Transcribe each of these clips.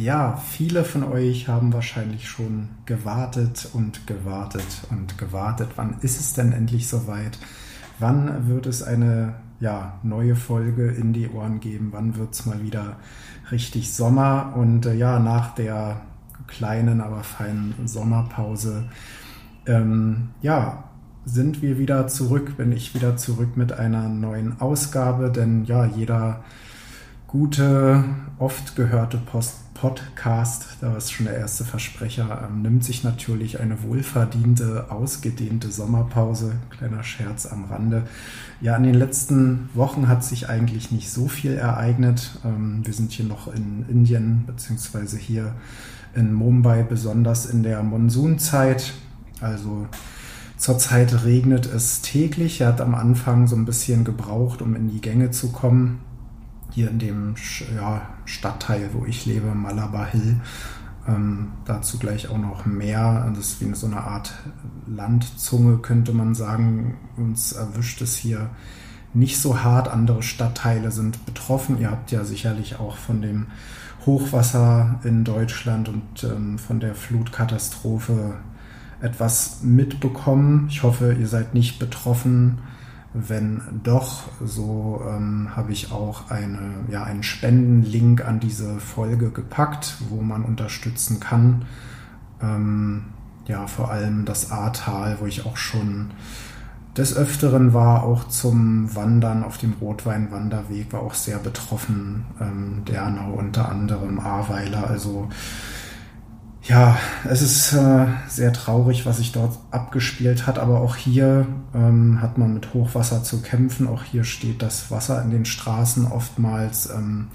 Ja, viele von euch haben wahrscheinlich schon gewartet und gewartet und gewartet. Wann ist es denn endlich soweit? Wann wird es eine ja, neue Folge in die Ohren geben? Wann wird es mal wieder richtig Sommer? Und äh, ja, nach der kleinen, aber feinen Sommerpause, ähm, ja, sind wir wieder zurück, bin ich wieder zurück mit einer neuen Ausgabe, denn ja, jeder gute, oft gehörte Post Podcast, da ist schon der erste Versprecher, ähm, nimmt sich natürlich eine wohlverdiente, ausgedehnte Sommerpause. Kleiner Scherz am Rande. Ja, in den letzten Wochen hat sich eigentlich nicht so viel ereignet. Ähm, wir sind hier noch in Indien, beziehungsweise hier in Mumbai, besonders in der Monsunzeit. Also zurzeit regnet es täglich. Er hat am Anfang so ein bisschen gebraucht, um in die Gänge zu kommen hier in dem ja, Stadtteil, wo ich lebe, Malabar Hill. Ähm, dazu gleich auch noch mehr. Das ist wie so eine Art Landzunge, könnte man sagen. Uns erwischt es hier nicht so hart. Andere Stadtteile sind betroffen. Ihr habt ja sicherlich auch von dem Hochwasser in Deutschland und ähm, von der Flutkatastrophe etwas mitbekommen. Ich hoffe, ihr seid nicht betroffen. Wenn doch, so ähm, habe ich auch eine, ja, einen Spendenlink an diese Folge gepackt, wo man unterstützen kann. Ähm, ja, vor allem das Ahrtal, wo ich auch schon des Öfteren war, auch zum Wandern auf dem Rotweinwanderweg, war auch sehr betroffen. Ähm, Dernau unter anderem, Ahrweiler, also ja, es ist äh, sehr traurig, was sich dort abgespielt hat, aber auch hier ähm, hat man mit Hochwasser zu kämpfen. Auch hier steht das Wasser in den Straßen oftmals. Ähm,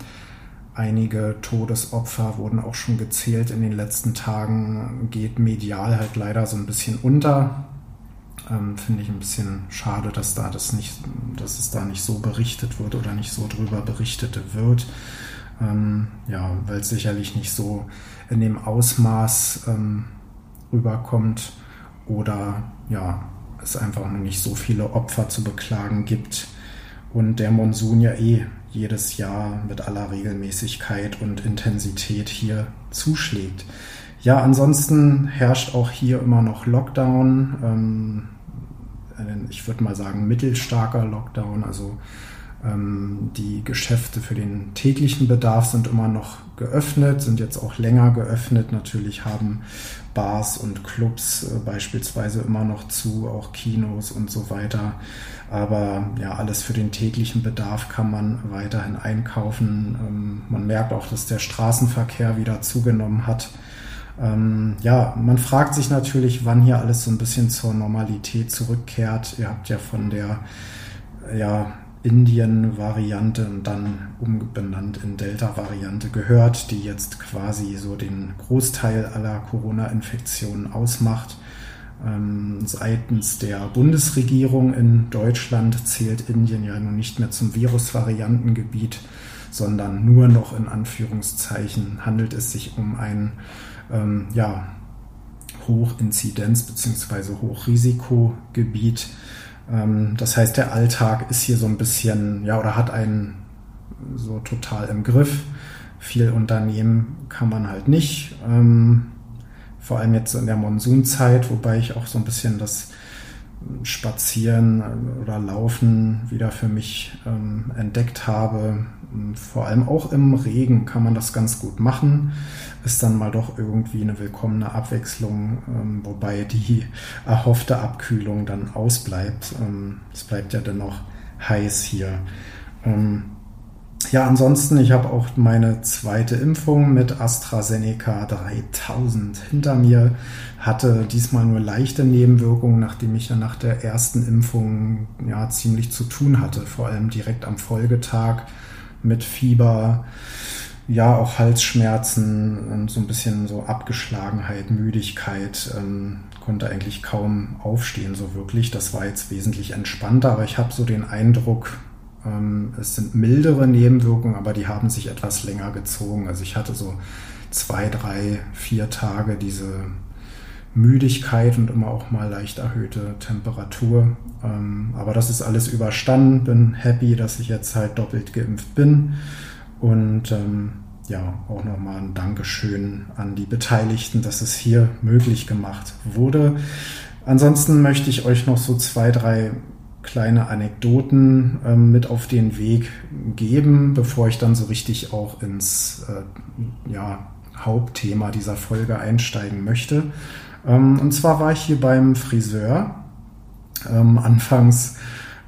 einige Todesopfer wurden auch schon gezählt in den letzten Tagen, geht medial halt leider so ein bisschen unter. Ähm, Finde ich ein bisschen schade, dass da das nicht, dass es da nicht so berichtet wird oder nicht so drüber berichtet wird. Ähm, ja, weil es sicherlich nicht so in dem Ausmaß ähm, rüberkommt oder ja, es einfach noch nicht so viele Opfer zu beklagen gibt und der Monsun ja eh jedes Jahr mit aller Regelmäßigkeit und Intensität hier zuschlägt. Ja, ansonsten herrscht auch hier immer noch Lockdown. Ähm, ich würde mal sagen mittelstarker Lockdown, also ähm, die Geschäfte für den täglichen Bedarf sind immer noch geöffnet, sind jetzt auch länger geöffnet. Natürlich haben Bars und Clubs äh, beispielsweise immer noch zu, auch Kinos und so weiter. Aber ja, alles für den täglichen Bedarf kann man weiterhin einkaufen. Ähm, man merkt auch, dass der Straßenverkehr wieder zugenommen hat. Ähm, ja, man fragt sich natürlich, wann hier alles so ein bisschen zur Normalität zurückkehrt. Ihr habt ja von der ja, Indien-Variante und dann umbenannt in Delta-Variante gehört, die jetzt quasi so den Großteil aller Corona-Infektionen ausmacht. Ähm, seitens der Bundesregierung in Deutschland zählt Indien ja nun nicht mehr zum Virusvariantengebiet, sondern nur noch in Anführungszeichen handelt es sich um ein ähm, ja, Hochinzidenz- bzw. Hochrisikogebiet das heißt, der Alltag ist hier so ein bisschen, ja, oder hat einen so total im Griff. Viel Unternehmen kann man halt nicht. Ähm, vor allem jetzt in der Monsunzeit, wobei ich auch so ein bisschen das Spazieren oder Laufen wieder für mich ähm, entdeckt habe. Vor allem auch im Regen kann man das ganz gut machen. Ist dann mal doch irgendwie eine willkommene Abwechslung, ähm, wobei die erhoffte Abkühlung dann ausbleibt. Ähm, es bleibt ja dennoch heiß hier. Ähm, ja, ansonsten, ich habe auch meine zweite Impfung mit AstraZeneca 3000 hinter mir, hatte diesmal nur leichte Nebenwirkungen, nachdem ich ja nach der ersten Impfung ja ziemlich zu tun hatte, vor allem direkt am Folgetag mit Fieber, ja auch Halsschmerzen und so ein bisschen so Abgeschlagenheit, Müdigkeit, ähm, konnte eigentlich kaum aufstehen so wirklich. Das war jetzt wesentlich entspannter, aber ich habe so den Eindruck, es sind mildere Nebenwirkungen, aber die haben sich etwas länger gezogen. Also ich hatte so zwei, drei, vier Tage diese Müdigkeit und immer auch mal leicht erhöhte Temperatur. Ähm, aber das ist alles überstanden. Bin happy, dass ich jetzt halt doppelt geimpft bin. Und ähm, ja, auch nochmal ein Dankeschön an die Beteiligten, dass es hier möglich gemacht wurde. Ansonsten möchte ich euch noch so zwei, drei kleine Anekdoten äh, mit auf den Weg geben, bevor ich dann so richtig auch ins äh, ja, Hauptthema dieser Folge einsteigen möchte. Ähm, und zwar war ich hier beim Friseur. Ähm, anfangs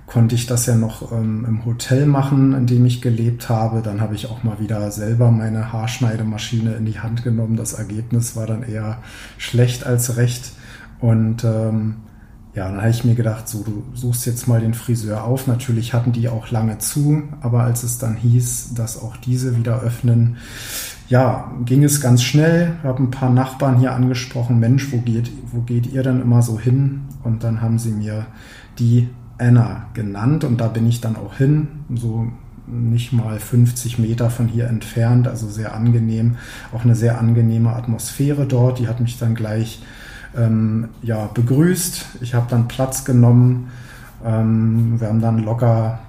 konnte ich das ja noch ähm, im Hotel machen, in dem ich gelebt habe. Dann habe ich auch mal wieder selber meine Haarschneidemaschine in die Hand genommen. Das Ergebnis war dann eher schlecht als recht. Und ähm, ja, dann habe ich mir gedacht, so, du suchst jetzt mal den Friseur auf. Natürlich hatten die auch lange zu, aber als es dann hieß, dass auch diese wieder öffnen, ja, ging es ganz schnell. Ich habe ein paar Nachbarn hier angesprochen, Mensch, wo geht, wo geht ihr denn immer so hin? Und dann haben sie mir die Anna genannt und da bin ich dann auch hin, so nicht mal 50 Meter von hier entfernt, also sehr angenehm, auch eine sehr angenehme Atmosphäre dort. Die hat mich dann gleich ähm, ja, begrüßt. Ich habe dann Platz genommen. Ähm, wir haben dann locker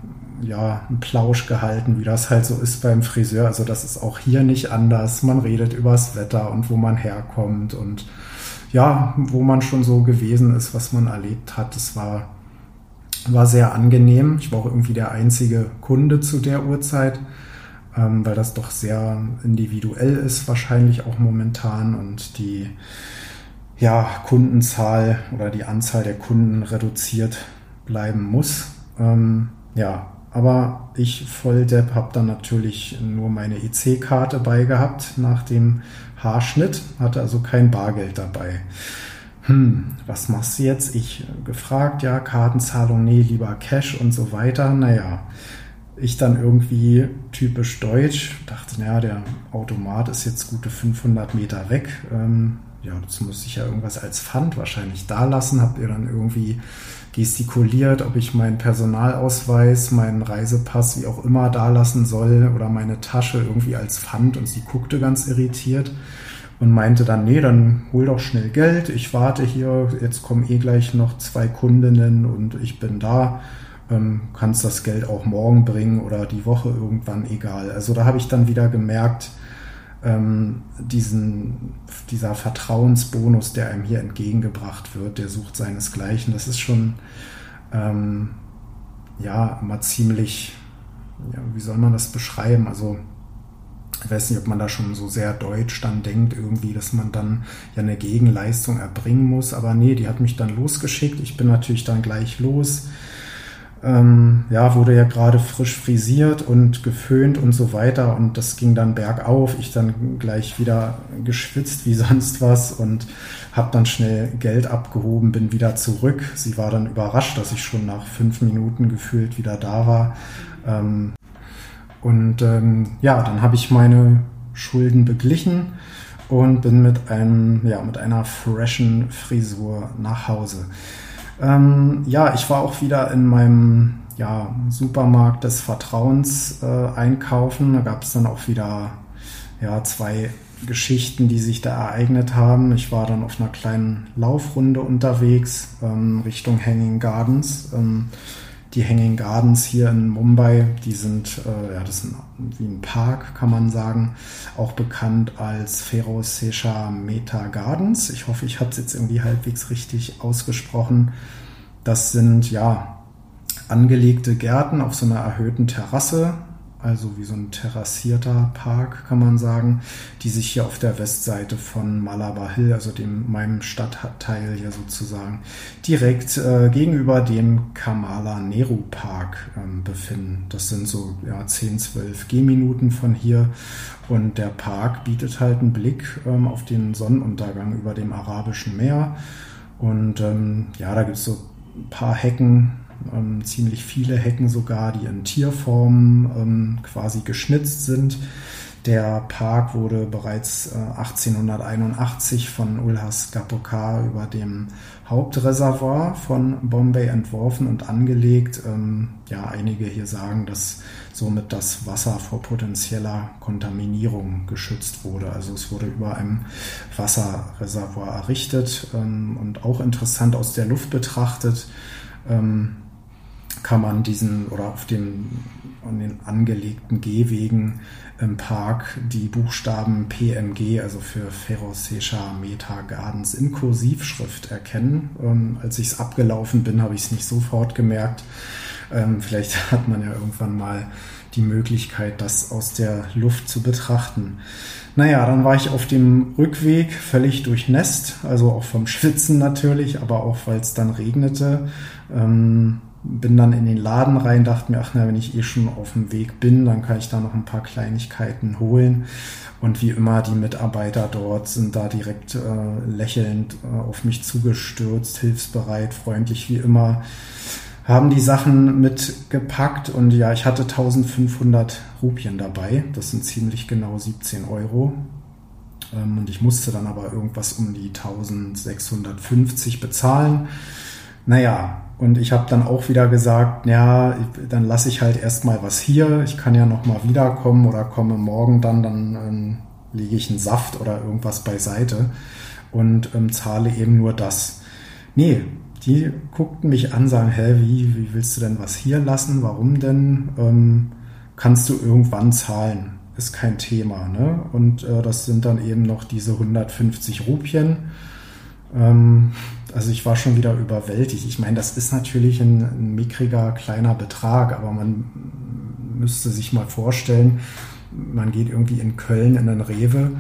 ja, einen Plausch gehalten, wie das halt so ist beim Friseur. Also das ist auch hier nicht anders. Man redet übers Wetter und wo man herkommt und ja, wo man schon so gewesen ist, was man erlebt hat. Das war, war sehr angenehm. Ich war auch irgendwie der einzige Kunde zu der Uhrzeit, ähm, weil das doch sehr individuell ist, wahrscheinlich auch momentan. Und die ja, Kundenzahl oder die Anzahl der Kunden reduziert bleiben muss. Ähm, ja, aber ich Volldepp habe dann natürlich nur meine EC-Karte bei gehabt nach dem Haarschnitt, hatte also kein Bargeld dabei. Hm, was machst du jetzt? Ich gefragt, ja, Kartenzahlung, nee, lieber Cash und so weiter. Naja, ich dann irgendwie typisch deutsch dachte, naja, der Automat ist jetzt gute 500 Meter weg. Ähm, ja, das muss ich ja irgendwas als Pfand wahrscheinlich da lassen. Habt ihr dann irgendwie gestikuliert, ob ich meinen Personalausweis, meinen Reisepass, wie auch immer, da lassen soll oder meine Tasche irgendwie als Pfand und sie guckte ganz irritiert und meinte dann, nee, dann hol doch schnell Geld, ich warte hier, jetzt kommen eh gleich noch zwei Kundinnen und ich bin da, ähm, kannst das Geld auch morgen bringen oder die Woche irgendwann, egal. Also da habe ich dann wieder gemerkt, ähm, diesen, dieser Vertrauensbonus, der einem hier entgegengebracht wird, der sucht seinesgleichen. Das ist schon ähm, ja immer ziemlich, ja, wie soll man das beschreiben? Also ich weiß nicht, ob man da schon so sehr deutsch dann denkt, irgendwie, dass man dann ja eine Gegenleistung erbringen muss. Aber nee, die hat mich dann losgeschickt. Ich bin natürlich dann gleich los ähm, ja, wurde ja gerade frisch frisiert und geföhnt und so weiter und das ging dann bergauf. Ich dann gleich wieder geschwitzt wie sonst was und habe dann schnell Geld abgehoben, bin wieder zurück. Sie war dann überrascht, dass ich schon nach fünf Minuten gefühlt wieder da war. Ähm, und ähm, ja, dann habe ich meine Schulden beglichen und bin mit einem, ja, mit einer freshen Frisur nach Hause. Ähm, ja, ich war auch wieder in meinem ja, Supermarkt des Vertrauens äh, einkaufen. Da gab es dann auch wieder ja, zwei Geschichten, die sich da ereignet haben. Ich war dann auf einer kleinen Laufrunde unterwegs ähm, Richtung Hanging Gardens. Ähm, die Hanging Gardens hier in Mumbai, die sind, äh, ja, das ist wie ein Park, kann man sagen, auch bekannt als Ferosesha Meta Gardens. Ich hoffe, ich habe es jetzt irgendwie halbwegs richtig ausgesprochen. Das sind ja angelegte Gärten auf so einer erhöhten Terrasse also wie so ein terrassierter Park, kann man sagen, die sich hier auf der Westseite von Malabar Hill, also dem meinem Stadtteil hier sozusagen, direkt äh, gegenüber dem Kamala Nehru Park ähm, befinden. Das sind so ja, 10, 12 Gehminuten von hier und der Park bietet halt einen Blick ähm, auf den Sonnenuntergang über dem Arabischen Meer und ähm, ja, da gibt es so ein paar Hecken, ähm, ziemlich viele Hecken sogar, die in Tierform ähm, quasi geschnitzt sind. Der Park wurde bereits äh, 1881 von Ulhas Gapokar über dem Hauptreservoir von Bombay entworfen und angelegt. Ähm, ja, einige hier sagen, dass somit das Wasser vor potenzieller Kontaminierung geschützt wurde. Also es wurde über einem Wasserreservoir errichtet ähm, und auch interessant aus der Luft betrachtet. Ähm, kann man diesen oder auf dem an den angelegten Gehwegen im Park die Buchstaben PMG, also für Ferrocesha Meta Gardens in Kursivschrift erkennen. Ähm, als ich es abgelaufen bin, habe ich es nicht sofort gemerkt. Ähm, vielleicht hat man ja irgendwann mal die Möglichkeit, das aus der Luft zu betrachten. Naja, dann war ich auf dem Rückweg völlig durchnässt, also auch vom Schwitzen natürlich, aber auch weil es dann regnete. Ähm, bin dann in den Laden rein, dachte mir, ach na, wenn ich eh schon auf dem Weg bin, dann kann ich da noch ein paar Kleinigkeiten holen. Und wie immer, die Mitarbeiter dort sind da direkt äh, lächelnd äh, auf mich zugestürzt, hilfsbereit, freundlich wie immer, haben die Sachen mitgepackt und ja, ich hatte 1500 Rupien dabei. Das sind ziemlich genau 17 Euro. Ähm, und ich musste dann aber irgendwas um die 1650 bezahlen. Naja, und ich habe dann auch wieder gesagt, ja, dann lasse ich halt erstmal was hier. Ich kann ja noch mal wiederkommen oder komme morgen dann, dann ähm, lege ich einen Saft oder irgendwas beiseite und ähm, zahle eben nur das. Nee, die guckten mich an, sagen, hä, wie, wie willst du denn was hier lassen? Warum denn? Ähm, kannst du irgendwann zahlen? Ist kein Thema. Ne? Und äh, das sind dann eben noch diese 150 Rupien. Ähm, also ich war schon wieder überwältigt. Ich meine, das ist natürlich ein, ein mickriger kleiner Betrag, aber man müsste sich mal vorstellen, man geht irgendwie in Köln in den Rewe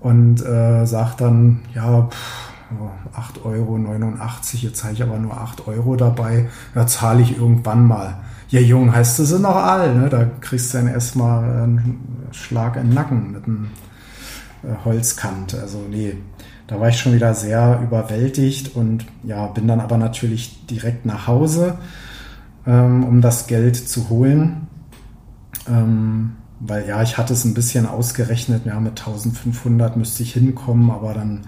und äh, sagt dann, ja, 8,89 Euro, jetzt zahle ich aber nur 8 Euro dabei, da zahle ich irgendwann mal. Ja, Jung, heißt du noch all, ne? Da kriegst du dann erstmal einen Schlag in den Nacken mit einem äh, Holzkant. Also nee, da war ich schon wieder sehr überwältigt und ja, bin dann aber natürlich direkt nach Hause, ähm, um das Geld zu holen. Ähm, weil ja, ich hatte es ein bisschen ausgerechnet, ja, mit 1500 müsste ich hinkommen, aber dann,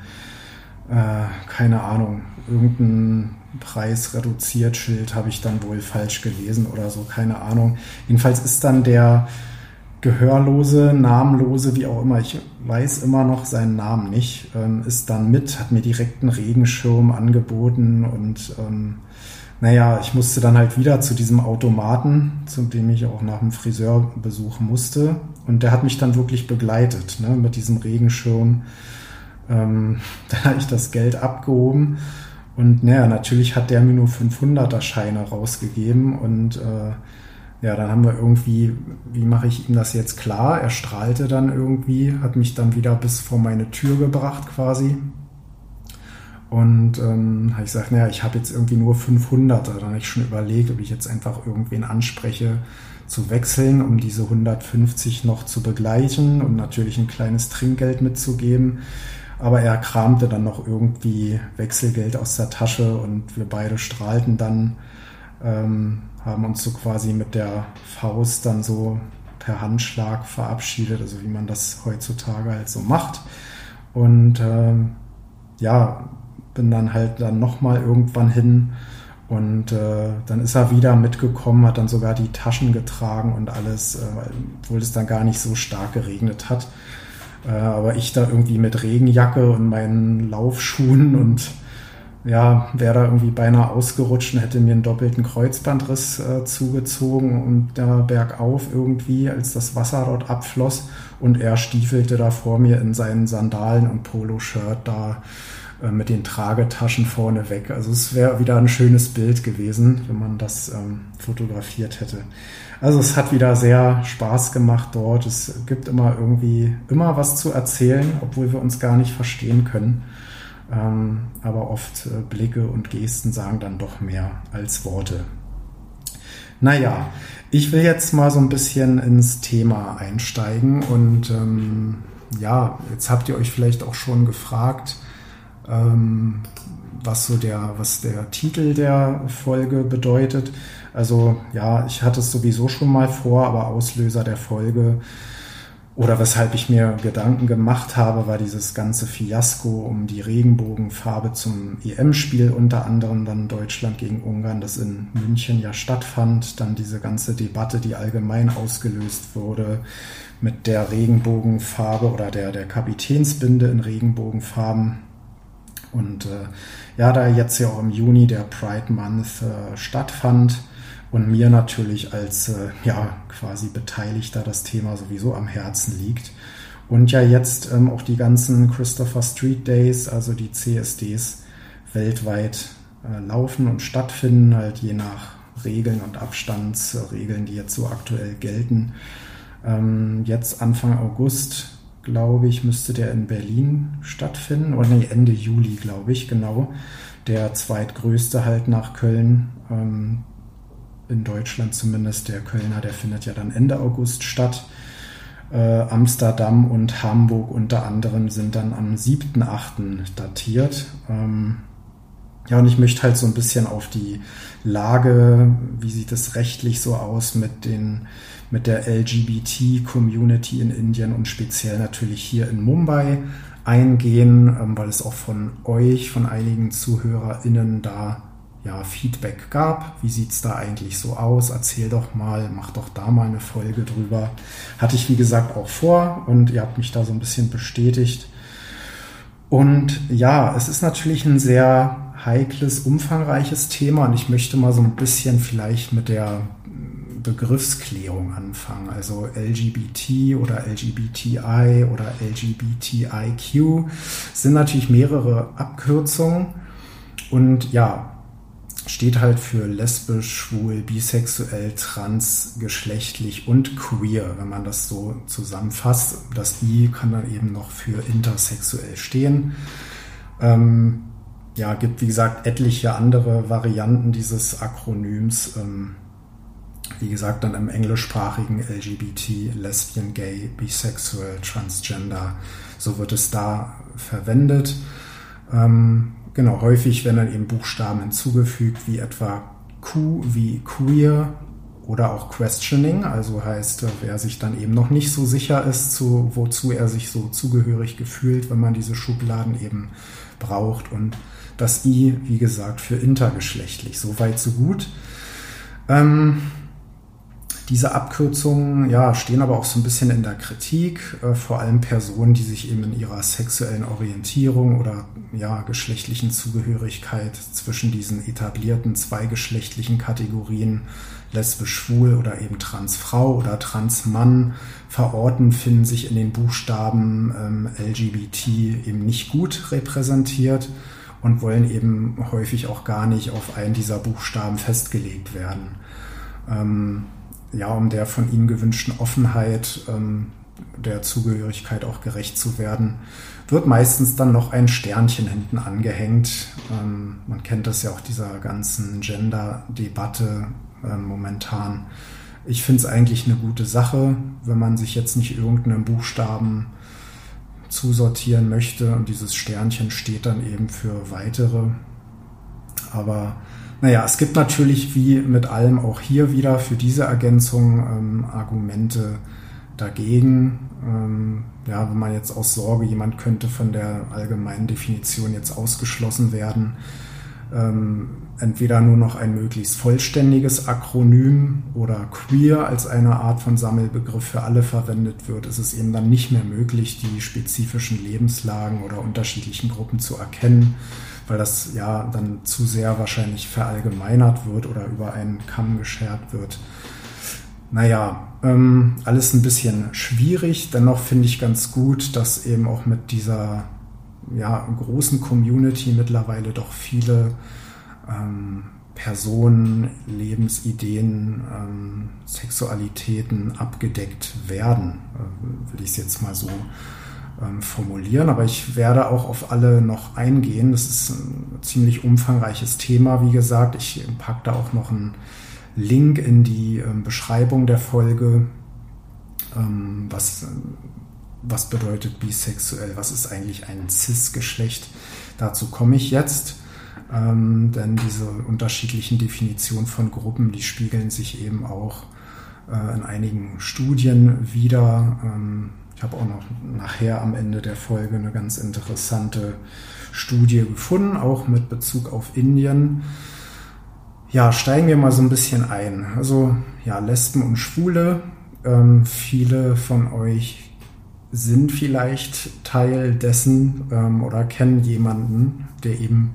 äh, keine Ahnung, irgendein Preis reduziert Schild habe ich dann wohl falsch gelesen oder so, keine Ahnung. Jedenfalls ist dann der, Gehörlose, Namenlose, wie auch immer, ich weiß immer noch seinen Namen nicht, ähm, ist dann mit, hat mir direkt einen Regenschirm angeboten und ähm, naja, ich musste dann halt wieder zu diesem Automaten, zu dem ich auch nach dem Friseur besuchen musste. Und der hat mich dann wirklich begleitet, ne, mit diesem Regenschirm. Ähm, dann habe ich das Geld abgehoben. Und naja, natürlich hat der mir nur 500er Scheine rausgegeben und äh, ja, dann haben wir irgendwie, wie mache ich ihm das jetzt klar? Er strahlte dann irgendwie, hat mich dann wieder bis vor meine Tür gebracht quasi. Und ähm, ich gesagt, naja, ich habe jetzt irgendwie nur 500. Dann habe ich schon überlegt, ob ich jetzt einfach irgendwen anspreche zu wechseln, um diese 150 noch zu begleichen und natürlich ein kleines Trinkgeld mitzugeben. Aber er kramte dann noch irgendwie Wechselgeld aus der Tasche und wir beide strahlten dann. Ähm, haben uns so quasi mit der Faust dann so per Handschlag verabschiedet, also wie man das heutzutage halt so macht. Und ähm, ja, bin dann halt dann nochmal irgendwann hin und äh, dann ist er wieder mitgekommen, hat dann sogar die Taschen getragen und alles, äh, obwohl es dann gar nicht so stark geregnet hat. Äh, aber ich da irgendwie mit Regenjacke und meinen Laufschuhen und ja, wäre da irgendwie beinahe ausgerutscht und hätte mir einen doppelten Kreuzbandriss äh, zugezogen und da bergauf irgendwie, als das Wasser dort abfloss und er stiefelte da vor mir in seinen Sandalen und Poloshirt da äh, mit den Tragetaschen vorne weg. Also es wäre wieder ein schönes Bild gewesen, wenn man das ähm, fotografiert hätte. Also es hat wieder sehr Spaß gemacht dort. Es gibt immer irgendwie immer was zu erzählen, obwohl wir uns gar nicht verstehen können. Ähm, aber oft äh, Blicke und Gesten sagen dann doch mehr als Worte. Naja, ich will jetzt mal so ein bisschen ins Thema einsteigen und ähm, ja, jetzt habt ihr euch vielleicht auch schon gefragt, ähm, was so der, was der Titel der Folge bedeutet. Also ja, ich hatte es sowieso schon mal vor, aber Auslöser der Folge oder weshalb ich mir Gedanken gemacht habe, war dieses ganze Fiasko um die Regenbogenfarbe zum EM-Spiel, unter anderem dann Deutschland gegen Ungarn, das in München ja stattfand. Dann diese ganze Debatte, die allgemein ausgelöst wurde mit der Regenbogenfarbe oder der, der Kapitänsbinde in Regenbogenfarben. Und äh, ja, da jetzt ja auch im Juni der Pride Month äh, stattfand, und mir natürlich als äh, ja quasi Beteiligter das Thema sowieso am Herzen liegt. Und ja jetzt ähm, auch die ganzen Christopher Street Days, also die CSDs weltweit äh, laufen und stattfinden, halt je nach Regeln und Abstandsregeln, die jetzt so aktuell gelten. Ähm, jetzt Anfang August, glaube ich, müsste der in Berlin stattfinden. Oder nee, Ende Juli, glaube ich, genau. Der zweitgrößte halt nach Köln. Ähm, in Deutschland zumindest. Der Kölner, der findet ja dann Ende August statt. Äh, Amsterdam und Hamburg unter anderem sind dann am 7.8. datiert. Ähm, ja, und ich möchte halt so ein bisschen auf die Lage, wie sieht es rechtlich so aus mit den mit der LGBT-Community in Indien und speziell natürlich hier in Mumbai eingehen, ähm, weil es auch von euch, von einigen ZuhörerInnen da ja, Feedback gab. Wie sieht es da eigentlich so aus? Erzähl doch mal, mach doch da mal eine Folge drüber. Hatte ich, wie gesagt, auch vor und ihr habt mich da so ein bisschen bestätigt. Und ja, es ist natürlich ein sehr heikles, umfangreiches Thema und ich möchte mal so ein bisschen vielleicht mit der Begriffsklärung anfangen. Also LGBT oder LGBTI oder LGBTIQ sind natürlich mehrere Abkürzungen. Und ja, steht halt für lesbisch, schwul, bisexuell, transgeschlechtlich und queer, wenn man das so zusammenfasst. Das I kann dann eben noch für intersexuell stehen. Ähm, ja, gibt wie gesagt etliche andere Varianten dieses Akronyms. Ähm, wie gesagt, dann im englischsprachigen LGBT, Lesbian, Gay, Bisexual, Transgender, so wird es da verwendet. Ähm, Genau, häufig werden dann eben Buchstaben hinzugefügt, wie etwa Q wie queer oder auch questioning, also heißt, wer sich dann eben noch nicht so sicher ist, zu, wozu er sich so zugehörig gefühlt, wenn man diese Schubladen eben braucht. Und das I, wie gesagt, für intergeschlechtlich. So weit, so gut. Ähm, diese Abkürzungen ja, stehen aber auch so ein bisschen in der Kritik, äh, vor allem Personen, die sich eben in ihrer sexuellen Orientierung oder ja, geschlechtlichen Zugehörigkeit zwischen diesen etablierten zweigeschlechtlichen Kategorien lesbisch, schwul oder eben transfrau oder transmann verorten, finden sich in den Buchstaben ähm, LGBT eben nicht gut repräsentiert und wollen eben häufig auch gar nicht auf einen dieser Buchstaben festgelegt werden. Ähm, ja, um der von ihnen gewünschten Offenheit ähm, der Zugehörigkeit auch gerecht zu werden, wird meistens dann noch ein Sternchen hinten angehängt. Ähm, man kennt das ja auch dieser ganzen Gender-Debatte äh, momentan. Ich finde es eigentlich eine gute Sache, wenn man sich jetzt nicht irgendeinen Buchstaben zusortieren möchte und dieses Sternchen steht dann eben für weitere. Aber naja, es gibt natürlich wie mit allem auch hier wieder für diese Ergänzung ähm, Argumente dagegen. Ähm, ja, wenn man jetzt aus Sorge, jemand könnte von der allgemeinen Definition jetzt ausgeschlossen werden, ähm, entweder nur noch ein möglichst vollständiges Akronym oder queer als eine Art von Sammelbegriff für alle verwendet wird, ist es eben dann nicht mehr möglich, die spezifischen Lebenslagen oder unterschiedlichen Gruppen zu erkennen weil das ja dann zu sehr wahrscheinlich verallgemeinert wird oder über einen Kamm geschert wird. Naja, ähm, alles ein bisschen schwierig. Dennoch finde ich ganz gut, dass eben auch mit dieser ja, großen Community mittlerweile doch viele ähm, Personen, Lebensideen, ähm, Sexualitäten abgedeckt werden, äh, will ich es jetzt mal so ähm, formulieren, aber ich werde auch auf alle noch eingehen. Das ist ein ziemlich umfangreiches Thema, wie gesagt. Ich packe da auch noch einen Link in die ähm, Beschreibung der Folge. Ähm, was, was bedeutet bisexuell? Was ist eigentlich ein Cis-Geschlecht? Dazu komme ich jetzt. Ähm, denn diese unterschiedlichen Definitionen von Gruppen, die spiegeln sich eben auch äh, in einigen Studien wieder. Habe auch noch nachher am Ende der Folge eine ganz interessante Studie gefunden, auch mit Bezug auf Indien. Ja, steigen wir mal so ein bisschen ein. Also ja, Lesben und Schwule. Ähm, viele von euch sind vielleicht Teil dessen ähm, oder kennen jemanden, der eben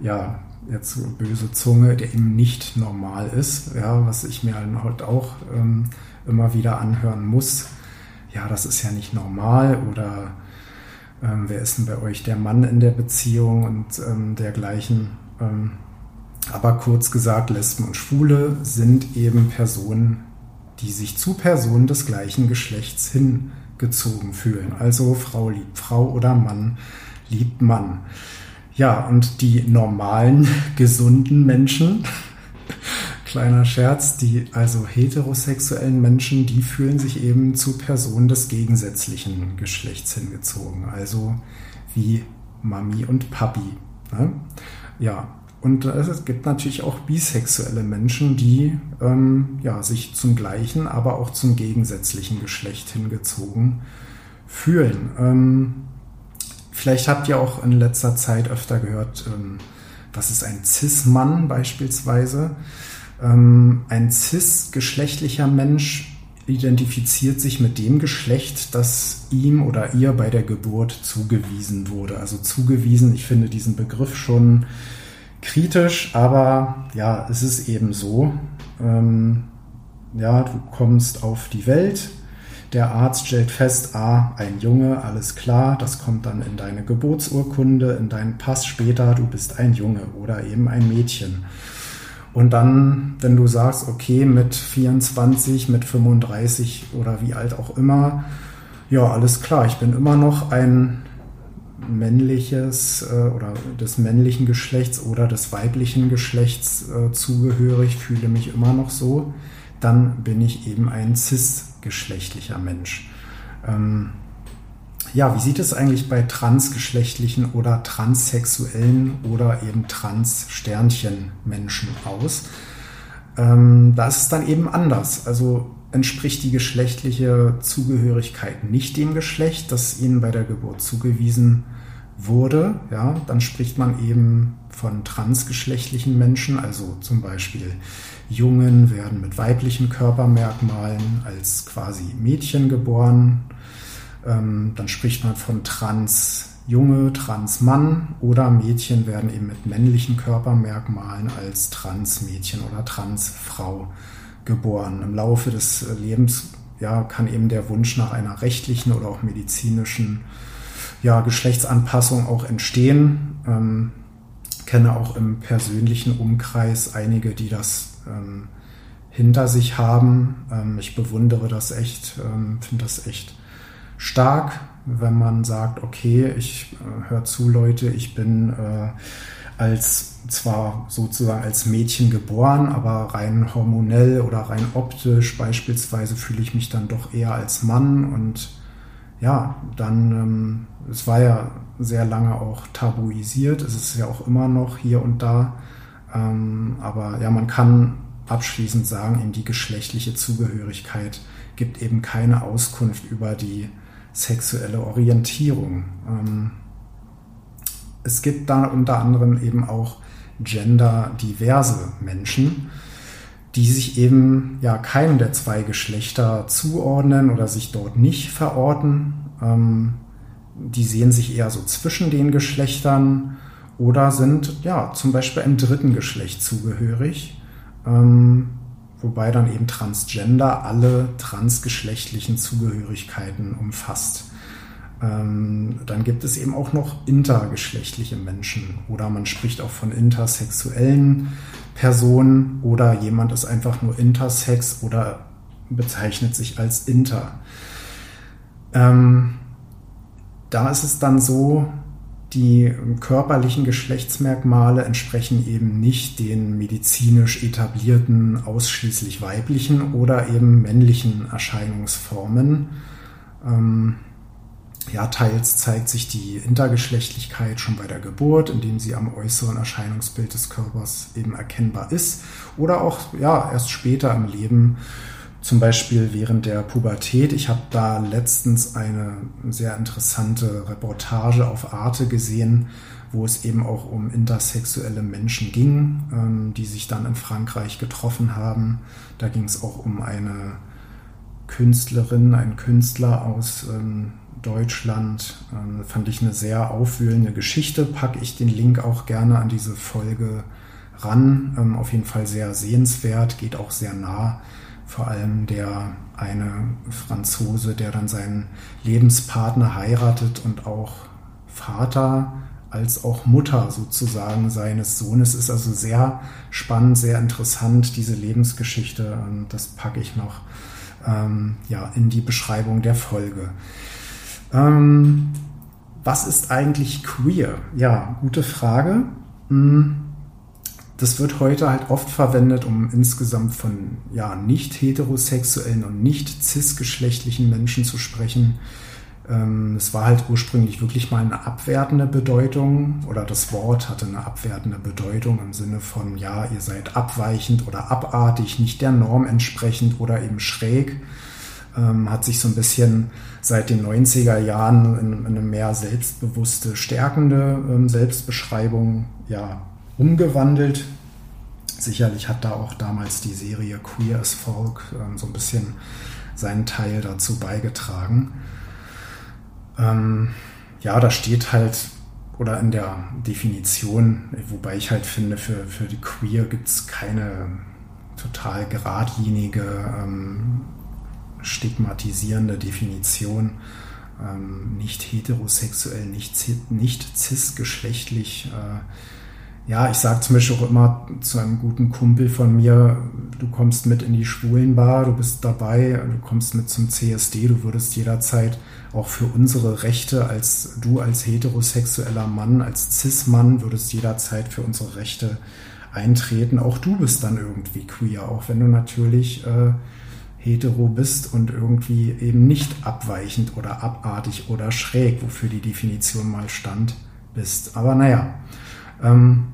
ja jetzt böse Zunge, der eben nicht normal ist, ja, was ich mir halt auch ähm, immer wieder anhören muss. Ja, das ist ja nicht normal oder ähm, wer ist denn bei euch der Mann in der Beziehung und ähm, dergleichen. Ähm, aber kurz gesagt, Lesben und Schwule sind eben Personen, die sich zu Personen des gleichen Geschlechts hingezogen fühlen. Also Frau liebt Frau oder Mann liebt Mann. Ja, und die normalen, gesunden Menschen, kleiner Scherz, die also heterosexuellen Menschen, die fühlen sich eben zu Personen des gegensätzlichen Geschlechts hingezogen. Also wie Mami und Papi. Ne? Ja, und es gibt natürlich auch bisexuelle Menschen, die ähm, ja, sich zum gleichen, aber auch zum gegensätzlichen Geschlecht hingezogen fühlen. Ähm, vielleicht habt ihr auch in letzter Zeit öfter gehört, ähm, was ist ein Cis-Mann beispielsweise. Ähm, ein cis-geschlechtlicher Mensch identifiziert sich mit dem Geschlecht, das ihm oder ihr bei der Geburt zugewiesen wurde. Also zugewiesen, ich finde diesen Begriff schon kritisch, aber ja, es ist eben so. Ähm, ja, du kommst auf die Welt. Der Arzt stellt fest, ah, ein Junge, alles klar, das kommt dann in deine Geburtsurkunde, in deinen Pass später, du bist ein Junge oder eben ein Mädchen. Und dann, wenn du sagst, okay, mit 24, mit 35 oder wie alt auch immer, ja, alles klar, ich bin immer noch ein männliches äh, oder des männlichen Geschlechts oder des weiblichen Geschlechts äh, zugehörig, fühle mich immer noch so, dann bin ich eben ein cis-geschlechtlicher Mensch. Ähm, ja, wie sieht es eigentlich bei transgeschlechtlichen oder transsexuellen oder eben Trans-Sternchen-Menschen aus? Ähm, da ist es dann eben anders. Also entspricht die geschlechtliche Zugehörigkeit nicht dem Geschlecht, das ihnen bei der Geburt zugewiesen wurde, ja, dann spricht man eben von transgeschlechtlichen Menschen, also zum Beispiel Jungen werden mit weiblichen Körpermerkmalen als quasi Mädchen geboren. Ähm, dann spricht man von Transjunge, Transmann oder Mädchen werden eben mit männlichen Körpermerkmalen als Transmädchen oder Transfrau geboren. Im Laufe des Lebens ja, kann eben der Wunsch nach einer rechtlichen oder auch medizinischen ja, Geschlechtsanpassung auch entstehen. Ähm, kenne auch im persönlichen Umkreis einige, die das ähm, hinter sich haben. Ähm, ich bewundere das echt, ähm, finde das echt stark, wenn man sagt, okay, ich äh, höre zu, Leute, ich bin äh, als zwar sozusagen als Mädchen geboren, aber rein hormonell oder rein optisch beispielsweise fühle ich mich dann doch eher als Mann und ja, dann, ähm, es war ja sehr lange auch tabuisiert, es ist ja auch immer noch hier und da, ähm, aber ja, man kann abschließend sagen, eben die geschlechtliche Zugehörigkeit gibt eben keine Auskunft über die sexuelle Orientierung. Ähm, es gibt da unter anderem eben auch genderdiverse Menschen, die sich eben ja keinem der zwei Geschlechter zuordnen oder sich dort nicht verorten. Ähm, die sehen sich eher so zwischen den Geschlechtern oder sind ja zum Beispiel einem dritten Geschlecht zugehörig, ähm, wobei dann eben Transgender alle transgeschlechtlichen Zugehörigkeiten umfasst. Ähm, dann gibt es eben auch noch intergeschlechtliche Menschen oder man spricht auch von intersexuellen Personen oder jemand ist einfach nur intersex oder bezeichnet sich als inter. Ähm, da ist es dann so, die körperlichen Geschlechtsmerkmale entsprechen eben nicht den medizinisch etablierten, ausschließlich weiblichen oder eben männlichen Erscheinungsformen. Ähm, ja, teils zeigt sich die Intergeschlechtlichkeit schon bei der Geburt, indem sie am äußeren Erscheinungsbild des Körpers eben erkennbar ist. Oder auch ja, erst später im Leben, zum Beispiel während der Pubertät. Ich habe da letztens eine sehr interessante Reportage auf Arte gesehen, wo es eben auch um intersexuelle Menschen ging, ähm, die sich dann in Frankreich getroffen haben. Da ging es auch um eine Künstlerin, einen Künstler aus ähm, Deutschland. Ähm, fand ich eine sehr aufwühlende Geschichte. Packe ich den Link auch gerne an diese Folge ran. Ähm, auf jeden Fall sehr sehenswert, geht auch sehr nah. Vor allem der eine Franzose, der dann seinen Lebenspartner heiratet und auch Vater als auch Mutter sozusagen seines Sohnes ist also sehr spannend, sehr interessant, diese Lebensgeschichte. Und das packe ich noch ähm, ja, in die Beschreibung der Folge. Ähm, was ist eigentlich queer? Ja, gute Frage. Hm, das wird heute halt oft verwendet, um insgesamt von ja, nicht heterosexuellen und nicht cisgeschlechtlichen Menschen zu sprechen. Ähm, es war halt ursprünglich wirklich mal eine abwertende Bedeutung oder das Wort hatte eine abwertende Bedeutung im Sinne von, ja, ihr seid abweichend oder abartig, nicht der Norm entsprechend oder eben schräg. Ähm, hat sich so ein bisschen seit den 90er Jahren in, in eine mehr selbstbewusste, stärkende ähm, Selbstbeschreibung ja, umgewandelt. Sicherlich hat da auch damals die Serie Queer as Folk ähm, so ein bisschen seinen Teil dazu beigetragen. Ähm, ja, da steht halt, oder in der Definition, wobei ich halt finde, für, für die Queer gibt es keine total geradlinige, ähm, stigmatisierende Definition. Ähm, nicht heterosexuell, nicht, nicht cisgeschlechtlich. Äh, ja, ich sage zum Beispiel auch immer zu einem guten Kumpel von mir, du kommst mit in die Schwulenbar, du bist dabei, du kommst mit zum CSD, du würdest jederzeit auch für unsere Rechte als du als heterosexueller Mann, als Cis-Mann würdest jederzeit für unsere Rechte eintreten. Auch du bist dann irgendwie queer, auch wenn du natürlich äh, hetero bist und irgendwie eben nicht abweichend oder abartig oder schräg, wofür die Definition mal stand, bist. Aber naja, ähm,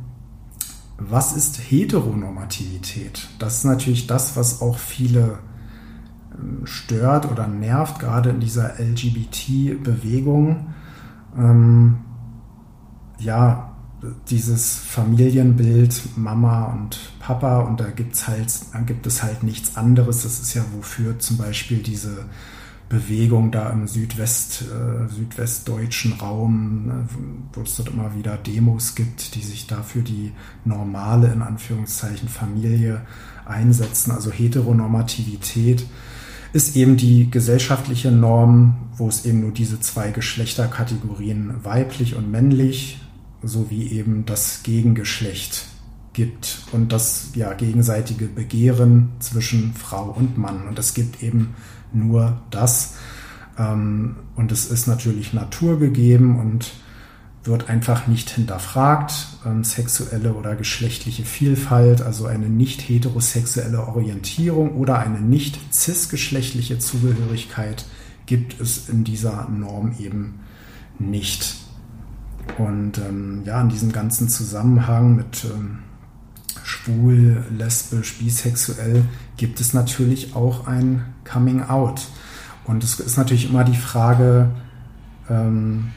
was ist Heteronormativität? Das ist natürlich das, was auch viele ähm, stört oder nervt, gerade in dieser LGBT-Bewegung. Ähm, ja, dieses Familienbild Mama und Papa und da gibt's halt, gibt es halt nichts anderes. Das ist ja wofür zum Beispiel diese Bewegung da im Südwest, äh, südwestdeutschen Raum, äh, wo es dort immer wieder Demos gibt, die sich dafür die normale, in Anführungszeichen, Familie einsetzen. Also Heteronormativität ist eben die gesellschaftliche Norm, wo es eben nur diese zwei Geschlechterkategorien weiblich und männlich sowie eben das Gegengeschlecht gibt und das ja gegenseitige Begehren zwischen Frau und Mann. Und es gibt eben nur das. Ähm, und es ist natürlich naturgegeben und wird einfach nicht hinterfragt. Ähm, sexuelle oder geschlechtliche Vielfalt, also eine nicht heterosexuelle Orientierung oder eine nicht cisgeschlechtliche Zugehörigkeit gibt es in dieser Norm eben nicht. Und ähm, ja, in diesem ganzen Zusammenhang mit ähm, schwul, lesbisch, bisexuell gibt es natürlich auch ein Coming Out. Und es ist natürlich immer die Frage, ähm,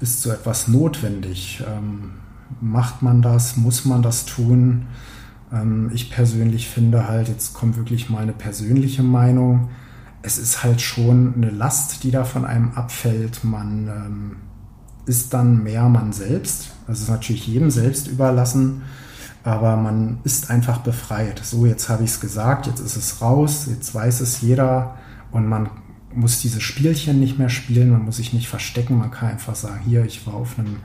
ist so etwas notwendig? Ähm, macht man das? Muss man das tun? Ähm, ich persönlich finde halt, jetzt kommt wirklich mal eine persönliche Meinung. Es ist halt schon eine Last, die da von einem abfällt. Man ähm, ist dann mehr man selbst. Das ist natürlich jedem selbst überlassen aber man ist einfach befreit. So, jetzt habe ich es gesagt, jetzt ist es raus, jetzt weiß es jeder und man muss diese Spielchen nicht mehr spielen, man muss sich nicht verstecken, man kann einfach sagen, hier, ich war auf einem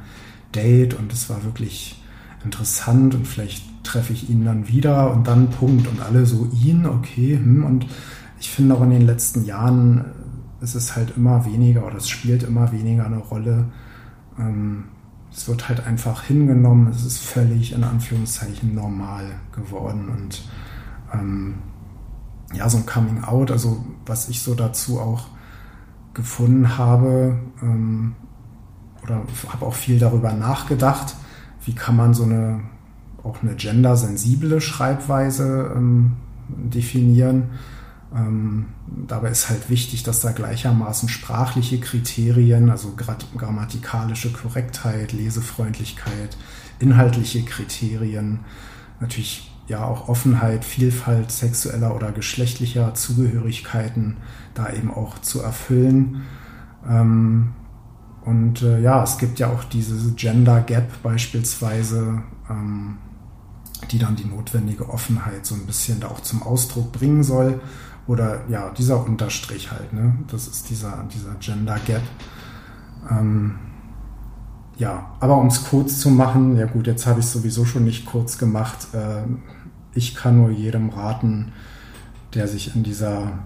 Date und es war wirklich interessant und vielleicht treffe ich ihn dann wieder und dann Punkt und alle so ihn, okay, hm, und ich finde auch in den letzten Jahren ist es halt immer weniger oder es spielt immer weniger eine Rolle, ähm, es wird halt einfach hingenommen, es ist völlig in Anführungszeichen normal geworden und ähm, ja, so ein Coming Out, also was ich so dazu auch gefunden habe ähm, oder habe auch viel darüber nachgedacht, wie kann man so eine auch eine gendersensible Schreibweise ähm, definieren ähm, dabei ist halt wichtig, dass da gleichermaßen sprachliche Kriterien, also grammatikalische Korrektheit, Lesefreundlichkeit, inhaltliche Kriterien, natürlich ja auch Offenheit, Vielfalt sexueller oder geschlechtlicher Zugehörigkeiten da eben auch zu erfüllen. Ähm, und äh, ja, es gibt ja auch diese Gender Gap beispielsweise, ähm, die dann die notwendige Offenheit so ein bisschen da auch zum Ausdruck bringen soll. Oder ja, dieser Unterstrich halt, ne? Das ist dieser, dieser Gender Gap. Ähm, ja, aber um es kurz zu machen, ja gut, jetzt habe ich es sowieso schon nicht kurz gemacht. Äh, ich kann nur jedem raten, der sich in dieser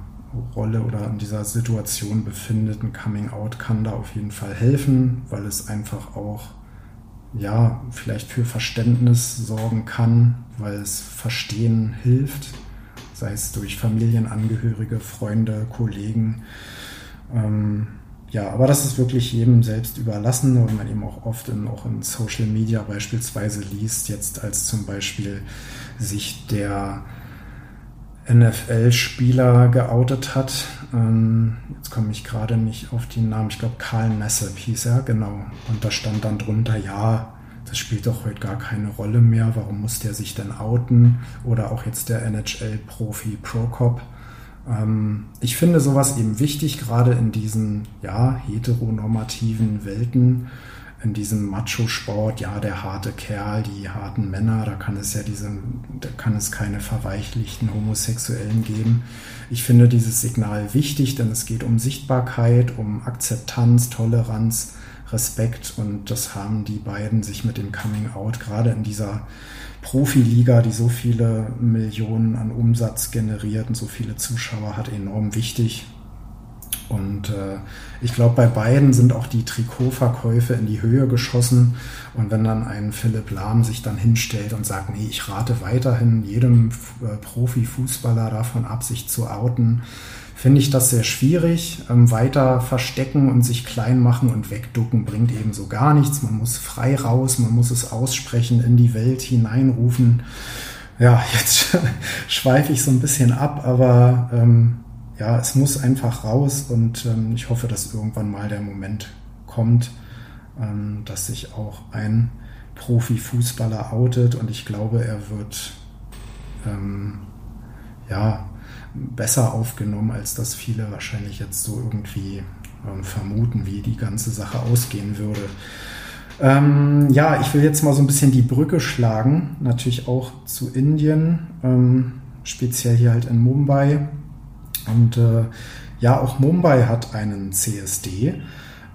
Rolle oder in dieser Situation befindet, ein Coming Out kann da auf jeden Fall helfen, weil es einfach auch ja, vielleicht für Verständnis sorgen kann, weil es Verstehen hilft, sei es durch Familienangehörige, Freunde, Kollegen. Ähm, ja, aber das ist wirklich jedem selbst überlassen und man eben auch oft in, auch in Social Media beispielsweise liest, jetzt als zum Beispiel sich der NFL-Spieler geoutet hat. Ähm, jetzt komme ich gerade nicht auf den Namen. Ich glaube, Karl Nassib hieß er, genau. Und da stand dann drunter, ja, das spielt doch heute gar keine Rolle mehr. Warum muss der sich denn outen? Oder auch jetzt der NHL-Profi Prokop. Ähm, ich finde sowas eben wichtig, gerade in diesen ja, heteronormativen Welten, in diesem Macho-Sport, ja, der harte Kerl, die harten Männer, da kann es ja diese, da kann es keine verweichlichten Homosexuellen geben. Ich finde dieses Signal wichtig, denn es geht um Sichtbarkeit, um Akzeptanz, Toleranz, Respekt und das haben die beiden sich mit dem Coming Out gerade in dieser Profiliga, die so viele Millionen an Umsatz generiert und so viele Zuschauer hat, enorm wichtig. Und äh, ich glaube, bei beiden sind auch die Trikotverkäufe in die Höhe geschossen. Und wenn dann ein Philipp Lahm sich dann hinstellt und sagt, nee, ich rate weiterhin jedem äh, Profifußballer davon ab, sich zu outen, finde ich das sehr schwierig. Ähm, weiter verstecken und sich klein machen und wegducken bringt eben so gar nichts. Man muss frei raus, man muss es aussprechen, in die Welt hineinrufen. Ja, jetzt schweife ich so ein bisschen ab, aber ähm, ja, es muss einfach raus und ähm, ich hoffe, dass irgendwann mal der Moment kommt, ähm, dass sich auch ein Profifußballer outet und ich glaube, er wird ähm, ja besser aufgenommen, als das viele wahrscheinlich jetzt so irgendwie ähm, vermuten, wie die ganze Sache ausgehen würde. Ähm, ja, ich will jetzt mal so ein bisschen die Brücke schlagen, natürlich auch zu Indien, ähm, speziell hier halt in Mumbai. Und äh, ja, auch Mumbai hat einen CSD.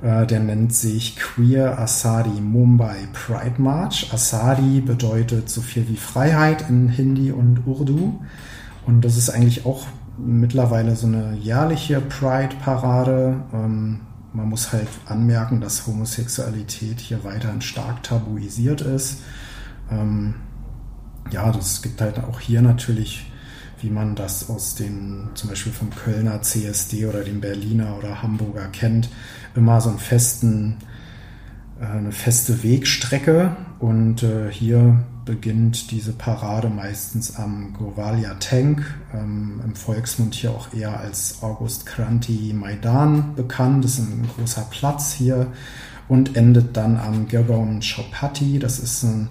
Äh, der nennt sich Queer Asadi Mumbai Pride March. Asadi bedeutet so viel wie Freiheit in Hindi und Urdu. Und das ist eigentlich auch mittlerweile so eine jährliche Pride-Parade. Ähm, man muss halt anmerken, dass Homosexualität hier weiterhin stark tabuisiert ist. Ähm, ja, das gibt halt auch hier natürlich, wie man das aus den, zum Beispiel vom Kölner CSD oder dem Berliner oder Hamburger kennt, immer so einen festen, äh, eine feste Wegstrecke. Und äh, hier beginnt diese Parade meistens am Govalia Tank, ähm, im Volksmund hier auch eher als August Kranti Maidan bekannt. Das ist ein großer Platz hier und endet dann am Gergon Chopati. Das ist ein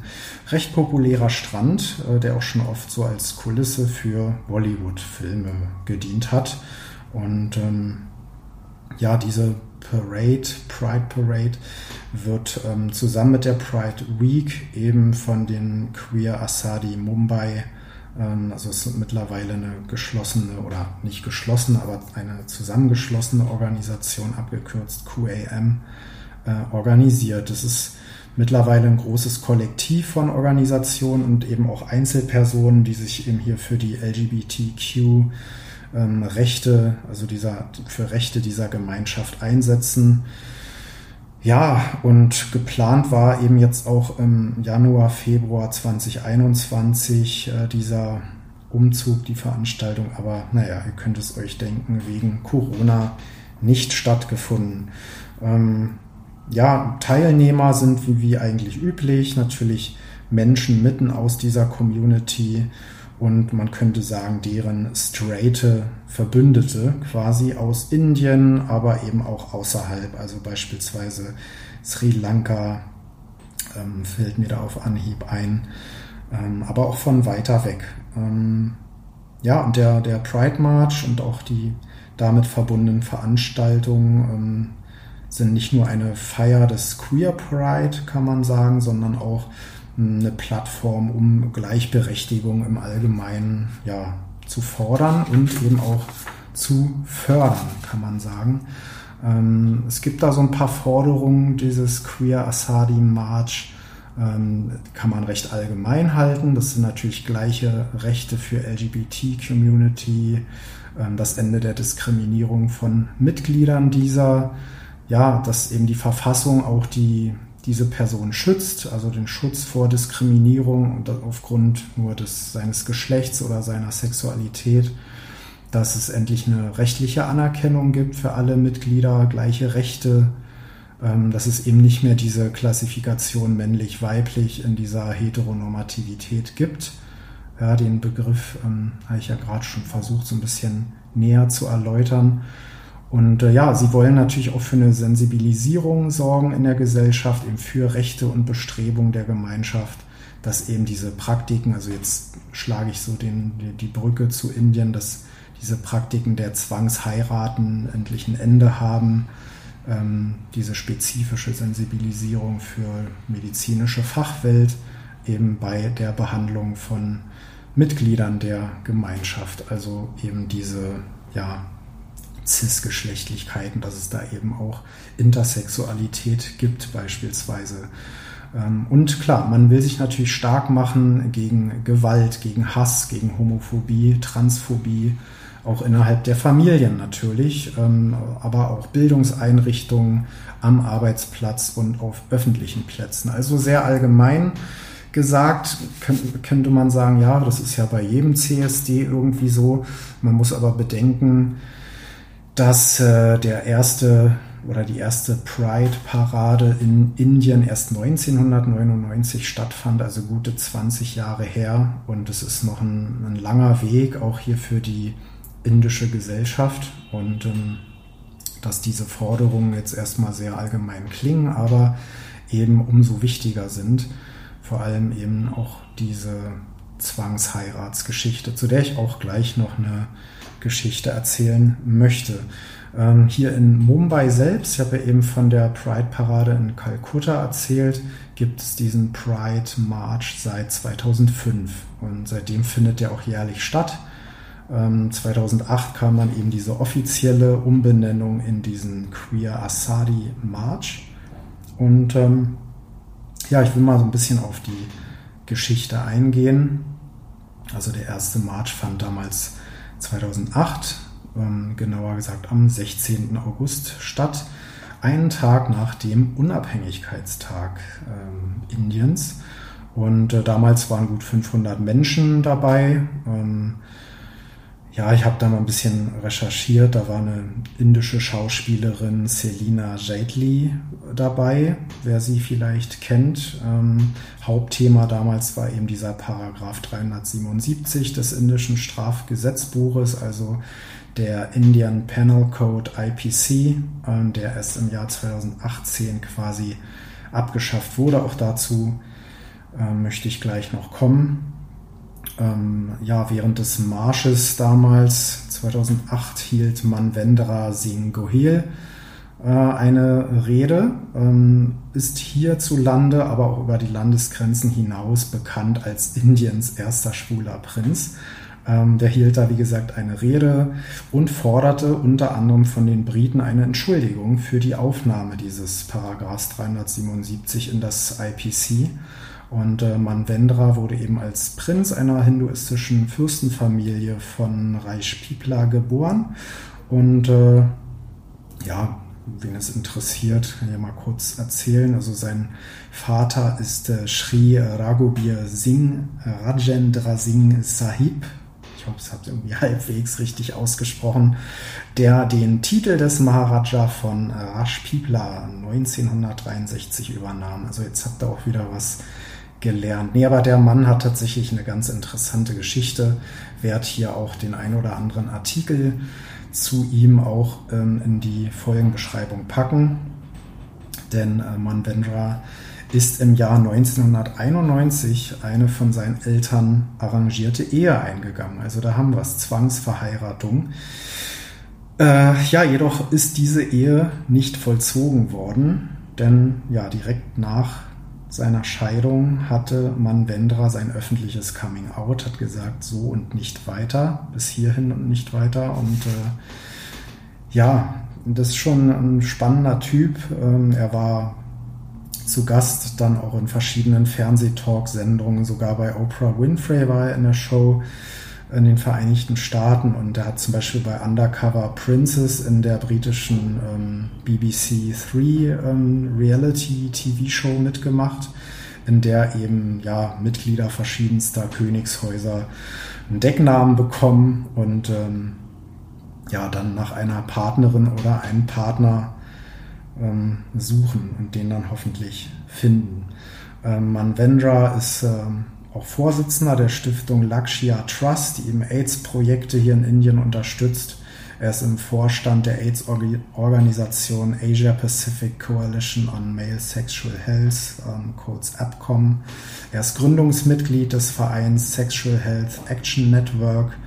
recht populärer Strand, äh, der auch schon oft so als Kulisse für Bollywood-Filme gedient hat. Und ähm, ja, diese Parade, Pride Parade, wird ähm, zusammen mit der Pride Week eben von den Queer Asadi Mumbai, ähm, also es ist mittlerweile eine geschlossene oder nicht geschlossene, aber eine zusammengeschlossene Organisation, abgekürzt QAM, äh, organisiert. Das ist mittlerweile ein großes Kollektiv von Organisationen und eben auch Einzelpersonen, die sich eben hier für die LGBTQ ähm, Rechte, also dieser, für Rechte dieser Gemeinschaft einsetzen. Ja, und geplant war eben jetzt auch im Januar, Februar 2021 äh, dieser Umzug, die Veranstaltung, aber naja, ihr könnt es euch denken, wegen Corona nicht stattgefunden. Ähm, ja, Teilnehmer sind wie, wie eigentlich üblich, natürlich Menschen mitten aus dieser Community und man könnte sagen, deren straighte Verbündete quasi aus Indien, aber eben auch außerhalb, also beispielsweise Sri Lanka ähm, fällt mir da auf Anhieb ein, ähm, aber auch von weiter weg. Ähm, ja, und der, der Pride March und auch die damit verbundenen Veranstaltungen ähm, sind nicht nur eine Feier des Queer Pride, kann man sagen, sondern auch eine Plattform, um Gleichberechtigung im Allgemeinen ja, zu fordern und eben auch zu fördern, kann man sagen. Ähm, es gibt da so ein paar Forderungen dieses Queer Asadi March, ähm, kann man recht allgemein halten. Das sind natürlich gleiche Rechte für LGBT-Community, ähm, das Ende der Diskriminierung von Mitgliedern dieser, ja, dass eben die Verfassung auch die diese Person schützt, also den Schutz vor Diskriminierung aufgrund nur des, seines Geschlechts oder seiner Sexualität, dass es endlich eine rechtliche Anerkennung gibt für alle Mitglieder, gleiche Rechte, ähm, dass es eben nicht mehr diese Klassifikation männlich-weiblich in dieser Heteronormativität gibt. Ja, den Begriff ähm, habe ich ja gerade schon versucht, so ein bisschen näher zu erläutern. Und äh, ja, sie wollen natürlich auch für eine Sensibilisierung sorgen in der Gesellschaft, eben für Rechte und Bestrebungen der Gemeinschaft, dass eben diese Praktiken, also jetzt schlage ich so den, die Brücke zu Indien, dass diese Praktiken der Zwangsheiraten endlich ein Ende haben, ähm, diese spezifische Sensibilisierung für medizinische Fachwelt eben bei der Behandlung von Mitgliedern der Gemeinschaft, also eben diese ja, Cis-Geschlechtlichkeiten, dass es da eben auch Intersexualität gibt beispielsweise. Ähm, und klar, man will sich natürlich stark machen gegen Gewalt, gegen Hass, gegen Homophobie, Transphobie, auch innerhalb der Familien natürlich, ähm, aber auch Bildungseinrichtungen am Arbeitsplatz und auf öffentlichen Plätzen. Also sehr allgemein gesagt, könnte man sagen, ja, das ist ja bei jedem CSD irgendwie so. Man muss aber bedenken, dass äh, der erste oder die erste Pride-Parade in Indien erst 1999 stattfand, also gute 20 Jahre her. Und es ist noch ein, ein langer Weg, auch hier für die indische Gesellschaft. Und ähm, dass diese Forderungen jetzt erstmal sehr allgemein klingen, aber eben umso wichtiger sind. Vor allem eben auch diese Zwangsheiratsgeschichte, zu der ich auch gleich noch eine Geschichte erzählen möchte. Ähm, hier in Mumbai selbst, ich habe ja eben von der Pride-Parade in Kalkutta erzählt, gibt es diesen Pride March seit 2005 und seitdem findet der auch jährlich statt. Ähm, 2008 kam dann eben diese offizielle Umbenennung in diesen Queer Asadi March und ähm, ja, ich will mal so ein bisschen auf die Geschichte eingehen. Also der erste March fand damals 2008, ähm, genauer gesagt am 16. August statt, einen Tag nach dem Unabhängigkeitstag ähm, Indiens. Und äh, damals waren gut 500 Menschen dabei. Ähm, ja, ich habe da mal ein bisschen recherchiert. Da war eine indische Schauspielerin Selina Jaitli dabei, wer sie vielleicht kennt. Ähm, Hauptthema damals war eben dieser Paragraph 377 des indischen Strafgesetzbuches, also der Indian Penal Code IPC, ähm, der erst im Jahr 2018 quasi abgeschafft wurde. Auch dazu äh, möchte ich gleich noch kommen ähm, ja, während des Marsches damals, 2008, hielt Manvendra Singh Gohil äh, eine Rede, ähm, ist hierzulande, aber auch über die Landesgrenzen hinaus bekannt als Indiens erster schwuler Prinz. Ähm, der hielt da, wie gesagt, eine Rede und forderte unter anderem von den Briten eine Entschuldigung für die Aufnahme dieses Paragraphs 377 in das IPC. Und äh, Manvendra wurde eben als Prinz einer hinduistischen Fürstenfamilie von Rajpipla geboren. Und äh, ja, wen es interessiert, kann ich mal kurz erzählen. Also sein Vater ist äh, Sri Raghubir Singh Rajendra Singh Sahib. Ich hoffe, es habt irgendwie halbwegs richtig ausgesprochen, der den Titel des Maharaja von Rajpipla 1963 übernahm. Also jetzt habt ihr auch wieder was gelernt. Nee, aber der Mann hat tatsächlich eine ganz interessante Geschichte. Werd hier auch den ein oder anderen Artikel zu ihm auch ähm, in die Folgenbeschreibung packen. Denn äh, Manvendra ist im Jahr 1991 eine von seinen Eltern arrangierte Ehe eingegangen. Also da haben wir es, Zwangsverheiratung. Äh, ja, jedoch ist diese Ehe nicht vollzogen worden, denn ja, direkt nach seiner Scheidung hatte Manvendra sein öffentliches Coming Out, hat gesagt, so und nicht weiter, bis hierhin und nicht weiter. Und äh, ja, das ist schon ein spannender Typ. Ähm, er war zu Gast dann auch in verschiedenen Fernsehtalk-Sendungen, sogar bei Oprah Winfrey war er in der Show in den Vereinigten Staaten und er hat zum Beispiel bei Undercover Princess in der britischen ähm, BBC 3 ähm, Reality TV Show mitgemacht, in der eben ja Mitglieder verschiedenster Königshäuser einen Decknamen bekommen und ähm, ja dann nach einer Partnerin oder einem Partner ähm, suchen und den dann hoffentlich finden. Ähm, Manvendra ist ähm, auch Vorsitzender der Stiftung Lakshya Trust, die eben AIDS-Projekte hier in Indien unterstützt. Er ist im Vorstand der AIDS-Organisation Asia Pacific Coalition on Male Sexual Health, ähm, kurz APCOM. Er ist Gründungsmitglied des Vereins Sexual Health Action Network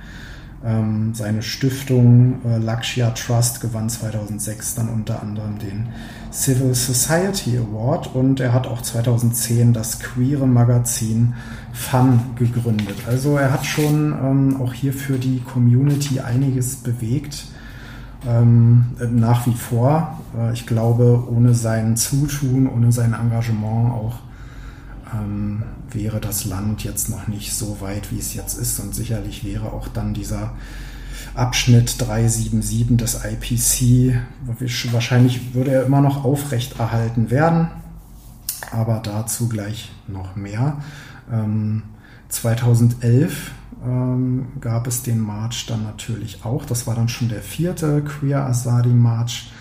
ähm, seine Stiftung äh, Lakshya Trust gewann 2006 dann unter anderem den Civil Society Award und er hat auch 2010 das queere Magazin Fun gegründet. Also er hat schon ähm, auch hier für die Community einiges bewegt. Ähm, nach wie vor. Äh, ich glaube, ohne sein Zutun, ohne sein Engagement auch ähm, wäre das Land jetzt noch nicht so weit, wie es jetzt ist. Und sicherlich wäre auch dann dieser Abschnitt 377 des IPC, wahrscheinlich würde er immer noch aufrechterhalten werden, aber dazu gleich noch mehr. Ähm, 2011 ähm, gab es den March dann natürlich auch. Das war dann schon der vierte Queer Asadi March.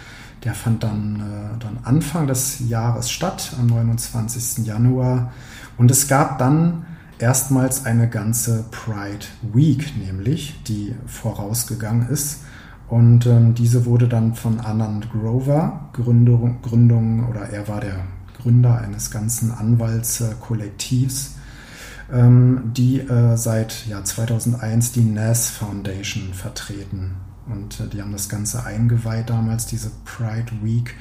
Der fand dann, äh, dann Anfang des Jahres statt, am 29. Januar. Und es gab dann erstmals eine ganze Pride Week, nämlich, die vorausgegangen ist. Und ähm, diese wurde dann von Anand Grover, Gründung, Gründung, oder er war der Gründer eines ganzen Anwaltskollektivs, ähm, die äh, seit ja, 2001 die NAS Foundation vertreten. Und äh, die haben das Ganze eingeweiht damals, diese Pride Week.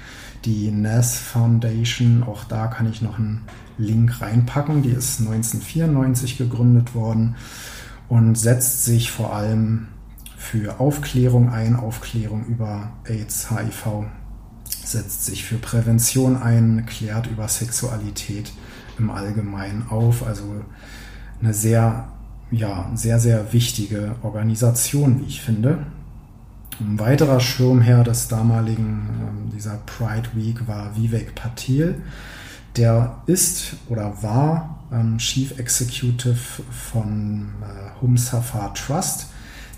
Die NAS Foundation, auch da kann ich noch einen Link reinpacken. Die ist 1994 gegründet worden und setzt sich vor allem für Aufklärung ein, Aufklärung über AIDS, HIV, setzt sich für Prävention ein, klärt über Sexualität im Allgemeinen auf. Also eine sehr, ja, sehr, sehr wichtige Organisation, wie ich finde. Ein weiterer Schirmherr des damaligen, ähm, dieser Pride Week war Vivek Patil. Der ist oder war ähm, Chief Executive von äh, Humsafar Trust.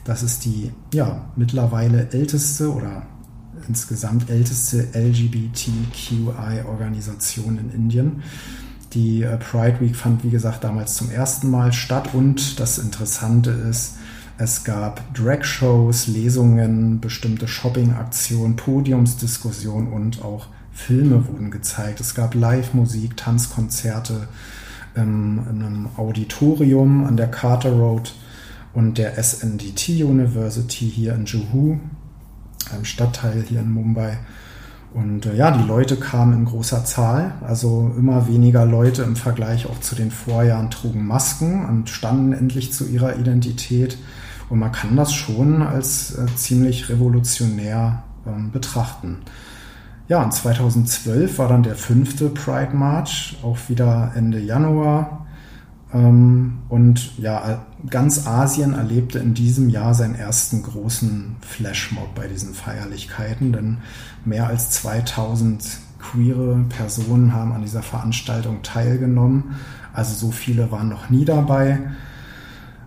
Das ist die ja, mittlerweile älteste oder insgesamt älteste LGBTQI-Organisation in Indien. Die äh, Pride Week fand, wie gesagt, damals zum ersten Mal statt und das Interessante ist, es gab Drag-Shows, Lesungen, bestimmte Shopping-Aktionen, Podiumsdiskussionen und auch Filme wurden gezeigt. Es gab Live-Musik, Tanzkonzerte ähm, in einem Auditorium an der Carter Road und der SNDT University hier in Juhu, einem Stadtteil hier in Mumbai. Und äh, ja, die Leute kamen in großer Zahl, also immer weniger Leute im Vergleich auch zu den Vorjahren trugen Masken und standen endlich zu ihrer Identität. Und man kann das schon als äh, ziemlich revolutionär ähm, betrachten. Ja, und 2012 war dann der fünfte Pride March, auch wieder Ende Januar. Ähm, und ja, ganz Asien erlebte in diesem Jahr seinen ersten großen Flashmob bei diesen Feierlichkeiten, denn mehr als 2000 queere Personen haben an dieser Veranstaltung teilgenommen. Also so viele waren noch nie dabei.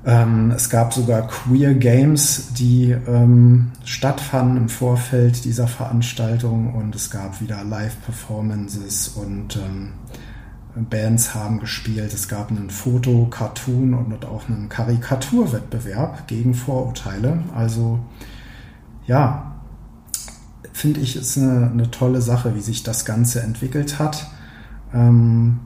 Ähm, es gab sogar Queer Games, die ähm, stattfanden im Vorfeld dieser Veranstaltung und es gab wieder Live-Performances und ähm, Bands haben gespielt. Es gab einen Foto-, Cartoon und auch einen Karikaturwettbewerb gegen Vorurteile. Also ja, finde ich, ist eine, eine, tolle Sache, wie sich das Ganze entwickelt hat. Ähm,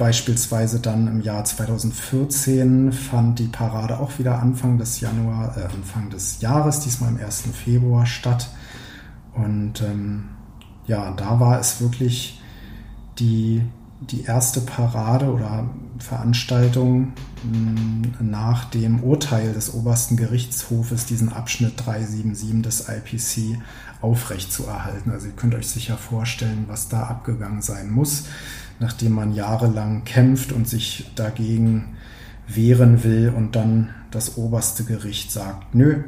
Beispielsweise dann im Jahr 2014 fand die Parade auch wieder Anfang des Januar, äh, Anfang des Jahres, diesmal am 1. Februar statt. Und ähm, ja, da war es wirklich die, die erste Parade oder Veranstaltung mh, nach dem Urteil des obersten Gerichtshofes, diesen Abschnitt 377 des IPC aufrechtzuerhalten. Also ihr könnt euch sicher vorstellen, was da abgegangen sein muss nachdem man jahrelang kämpft und sich dagegen wehren will und dann das oberste Gericht sagt, nö,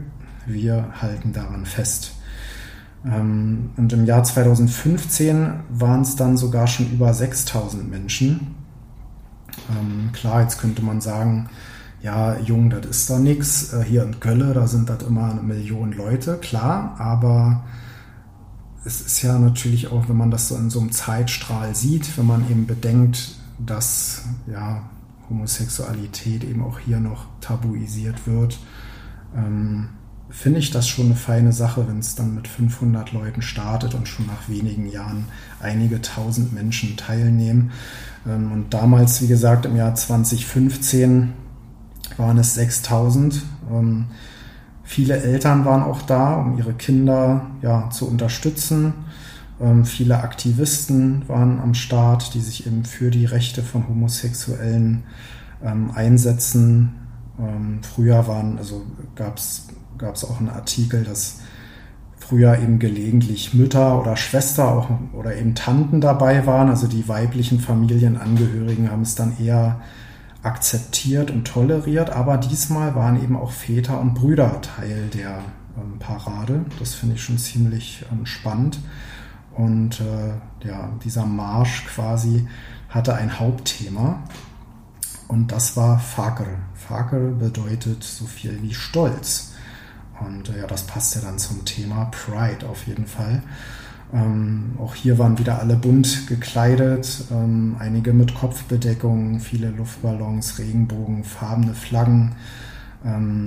wir halten daran fest. Ähm, und im Jahr 2015 waren es dann sogar schon über 6000 Menschen. Ähm, klar, jetzt könnte man sagen, ja, Jung, das ist doch nichts. Äh, hier in Kölle, da sind das immer eine Million Leute, klar, aber es ist ja natürlich auch, wenn man das so in so einem Zeitstrahl sieht, wenn man eben bedenkt, dass ja, Homosexualität eben auch hier noch tabuisiert wird, ähm, finde ich das schon eine feine Sache, wenn es dann mit 500 Leuten startet und schon nach wenigen Jahren einige tausend Menschen teilnehmen. Ähm, und damals, wie gesagt, im Jahr 2015 waren es 6000. Ähm, Viele Eltern waren auch da, um ihre Kinder ja, zu unterstützen. Ähm, viele Aktivisten waren am Start, die sich eben für die Rechte von Homosexuellen ähm, einsetzen. Ähm, früher waren, also gab es auch einen Artikel, dass früher eben gelegentlich Mütter oder Schwester auch, oder eben Tanten dabei waren. Also die weiblichen Familienangehörigen haben es dann eher akzeptiert und toleriert, aber diesmal waren eben auch Väter und Brüder Teil der ähm, Parade. Das finde ich schon ziemlich ähm, spannend. Und äh, ja, dieser Marsch quasi hatte ein Hauptthema und das war Fakr. Fakr bedeutet so viel wie Stolz. Und äh, ja, das passt ja dann zum Thema Pride auf jeden Fall. Ähm, auch hier waren wieder alle bunt gekleidet, ähm, einige mit Kopfbedeckung, viele Luftballons, Regenbogen, farbene Flaggen, ähm,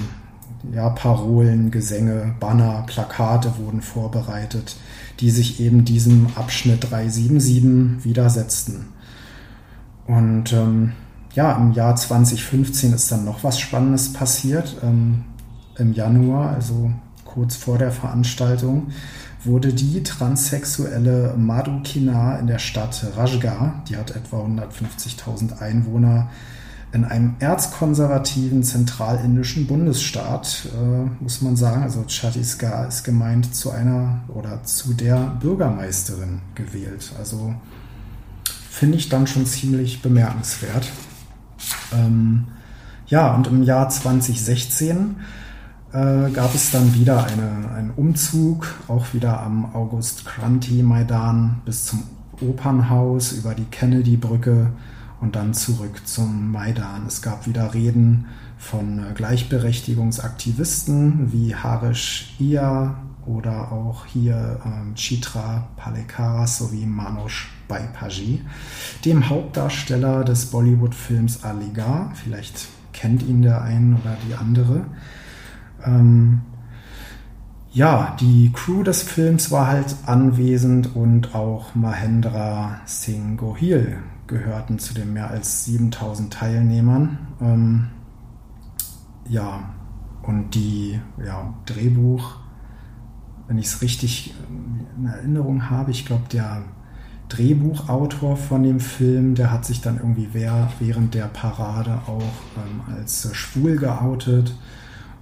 ja, Parolen, Gesänge, Banner, Plakate wurden vorbereitet, die sich eben diesem Abschnitt 377 widersetzten. Und ähm, ja, im Jahr 2015 ist dann noch was Spannendes passiert. Ähm, Im Januar, also kurz vor der Veranstaltung, wurde die transsexuelle Madhu Kina in der Stadt Rajgar, die hat etwa 150.000 Einwohner, in einem erzkonservativen zentralindischen Bundesstaat, äh, muss man sagen, also Chhattisgarh ist gemeint zu einer oder zu der Bürgermeisterin gewählt. Also finde ich dann schon ziemlich bemerkenswert. Ähm, ja, und im Jahr 2016 äh, gab es dann wieder eine, einen Umzug, auch wieder am August Kranti Maidan bis zum Opernhaus über die Kennedy-Brücke und dann zurück zum Maidan. Es gab wieder Reden von äh, Gleichberechtigungsaktivisten wie Harish Ia oder auch hier ähm, Chitra Palekaras sowie Manoj Baipaji, dem Hauptdarsteller des Bollywood-Films Aligar. Vielleicht kennt ihn der ein oder die andere. Ähm, ja, die Crew des Films war halt anwesend und auch Mahendra Singh Gohil gehörten zu den mehr als 7000 Teilnehmern. Ähm, ja, und die ja, Drehbuch, wenn ich es richtig in Erinnerung habe, ich glaube, der Drehbuchautor von dem Film, der hat sich dann irgendwie während der Parade auch ähm, als schwul geoutet.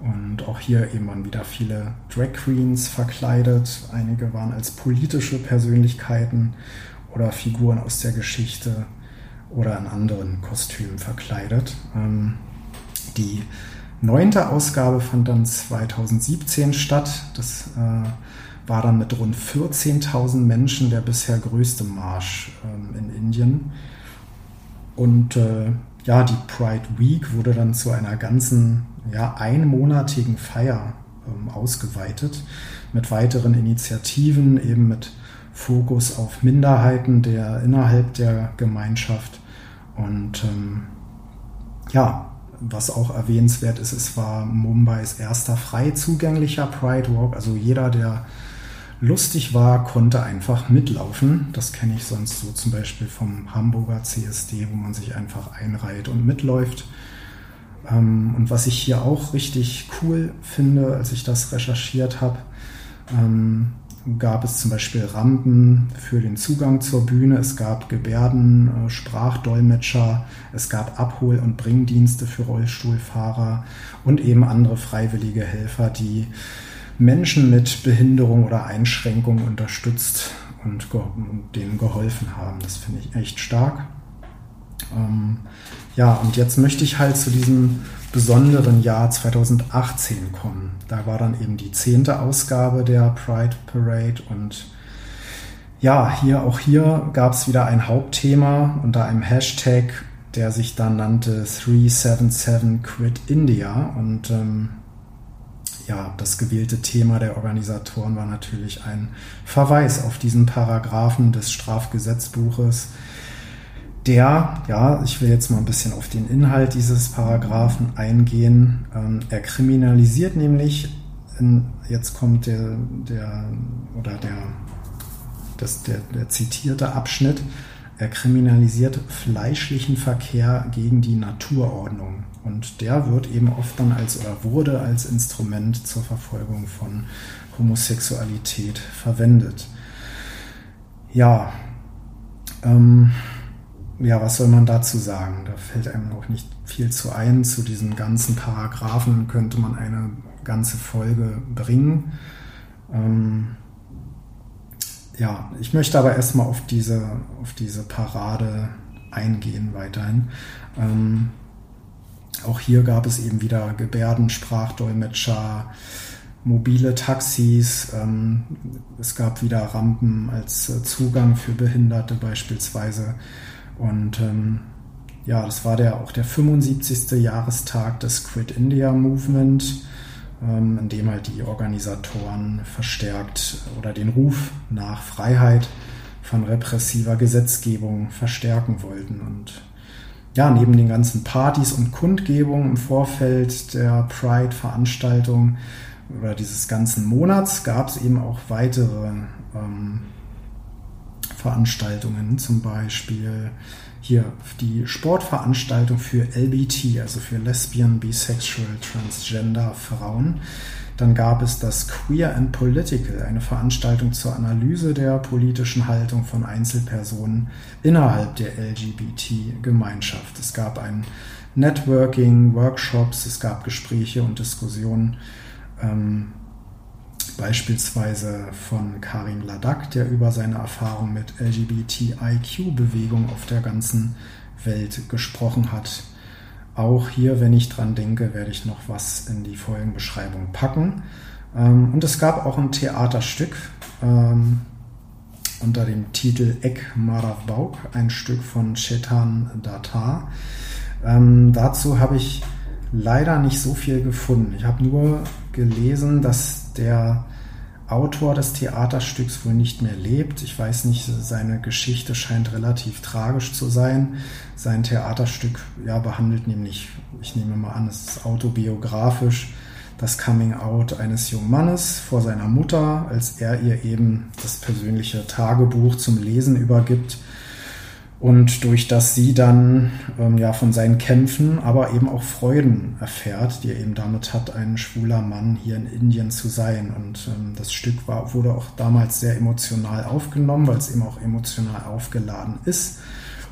Und auch hier eben waren wieder viele Drag Queens verkleidet. Einige waren als politische Persönlichkeiten oder Figuren aus der Geschichte oder in anderen Kostümen verkleidet. Ähm, die neunte Ausgabe fand dann 2017 statt. Das äh, war dann mit rund 14.000 Menschen der bisher größte Marsch ähm, in Indien. Und äh, ja, die Pride Week wurde dann zu einer ganzen ja, einmonatigen Feier ähm, ausgeweitet mit weiteren Initiativen, eben mit Fokus auf Minderheiten der innerhalb der Gemeinschaft. Und ähm, ja, was auch erwähnenswert ist, es war Mumbais erster frei zugänglicher Pride Walk. Also jeder, der lustig war, konnte einfach mitlaufen. Das kenne ich sonst so zum Beispiel vom Hamburger CSD, wo man sich einfach einreiht und mitläuft. Ähm, und was ich hier auch richtig cool finde, als ich das recherchiert habe, ähm, gab es zum Beispiel Rampen für den Zugang zur Bühne, es gab Gebärden, äh, Sprachdolmetscher, es gab Abhol- und Bringdienste für Rollstuhlfahrer und eben andere freiwillige Helfer, die Menschen mit Behinderung oder Einschränkung unterstützt und, und denen geholfen haben. Das finde ich echt stark. Ähm, ja, und jetzt möchte ich halt zu diesem besonderen Jahr 2018 kommen. Da war dann eben die zehnte Ausgabe der Pride Parade und ja, hier auch hier gab es wieder ein Hauptthema unter einem Hashtag, der sich dann nannte 377 Quit India und ähm, ja, das gewählte Thema der Organisatoren war natürlich ein Verweis auf diesen Paragraphen des Strafgesetzbuches, der, ja, ich will jetzt mal ein bisschen auf den Inhalt dieses Paragraphen eingehen. Ähm, er kriminalisiert nämlich, in, jetzt kommt der, der oder der, das, der, der zitierte Abschnitt, er kriminalisiert fleischlichen Verkehr gegen die Naturordnung. Und der wird eben oft dann als oder wurde als Instrument zur Verfolgung von Homosexualität verwendet. Ja, ähm, ja, was soll man dazu sagen? Da fällt einem auch nicht viel zu ein. Zu diesen ganzen Paragraphen könnte man eine ganze Folge bringen. Ähm, ja, ich möchte aber erstmal auf diese, auf diese Parade eingehen weiterhin. Ähm, auch hier gab es eben wieder Gebärden, Sprachdolmetscher, mobile Taxis. Ähm, es gab wieder Rampen als äh, Zugang für Behinderte beispielsweise. Und ähm, ja, das war der, auch der 75. Jahrestag des Quit India Movement, ähm, in dem halt die Organisatoren verstärkt oder den Ruf nach Freiheit von repressiver Gesetzgebung verstärken wollten. Und ja, neben den ganzen Partys und Kundgebungen im Vorfeld der Pride-Veranstaltung oder dieses ganzen Monats gab es eben auch weitere ähm, Veranstaltungen, zum Beispiel hier die Sportveranstaltung für LBT, also für Lesbian, Bisexual, Transgender Frauen. Dann gab es das Queer and Political, eine Veranstaltung zur Analyse der politischen Haltung von Einzelpersonen innerhalb der LGBT-Gemeinschaft. Es gab ein Networking, Workshops, es gab Gespräche und Diskussionen ähm, beispielsweise von Karim Ladak, der über seine Erfahrung mit LGBTIQ-Bewegung auf der ganzen Welt gesprochen hat. Auch hier, wenn ich dran denke, werde ich noch was in die Folgenbeschreibung packen. Ähm, und es gab auch ein Theaterstück ähm, unter dem Titel Ek Marav Bauk, ein Stück von Chetan Datar. Ähm, dazu habe ich leider nicht so viel gefunden. Ich habe nur gelesen, dass der Autor des Theaterstücks wohl nicht mehr lebt. Ich weiß nicht, seine Geschichte scheint relativ tragisch zu sein. Sein Theaterstück ja, behandelt nämlich, ich nehme mal an, es ist autobiografisch, das Coming Out eines jungen Mannes vor seiner Mutter, als er ihr eben das persönliche Tagebuch zum Lesen übergibt und durch das sie dann ähm, ja von seinen Kämpfen, aber eben auch Freuden erfährt, die er eben damit hat, ein schwuler Mann hier in Indien zu sein. Und ähm, das Stück war, wurde auch damals sehr emotional aufgenommen, weil es eben auch emotional aufgeladen ist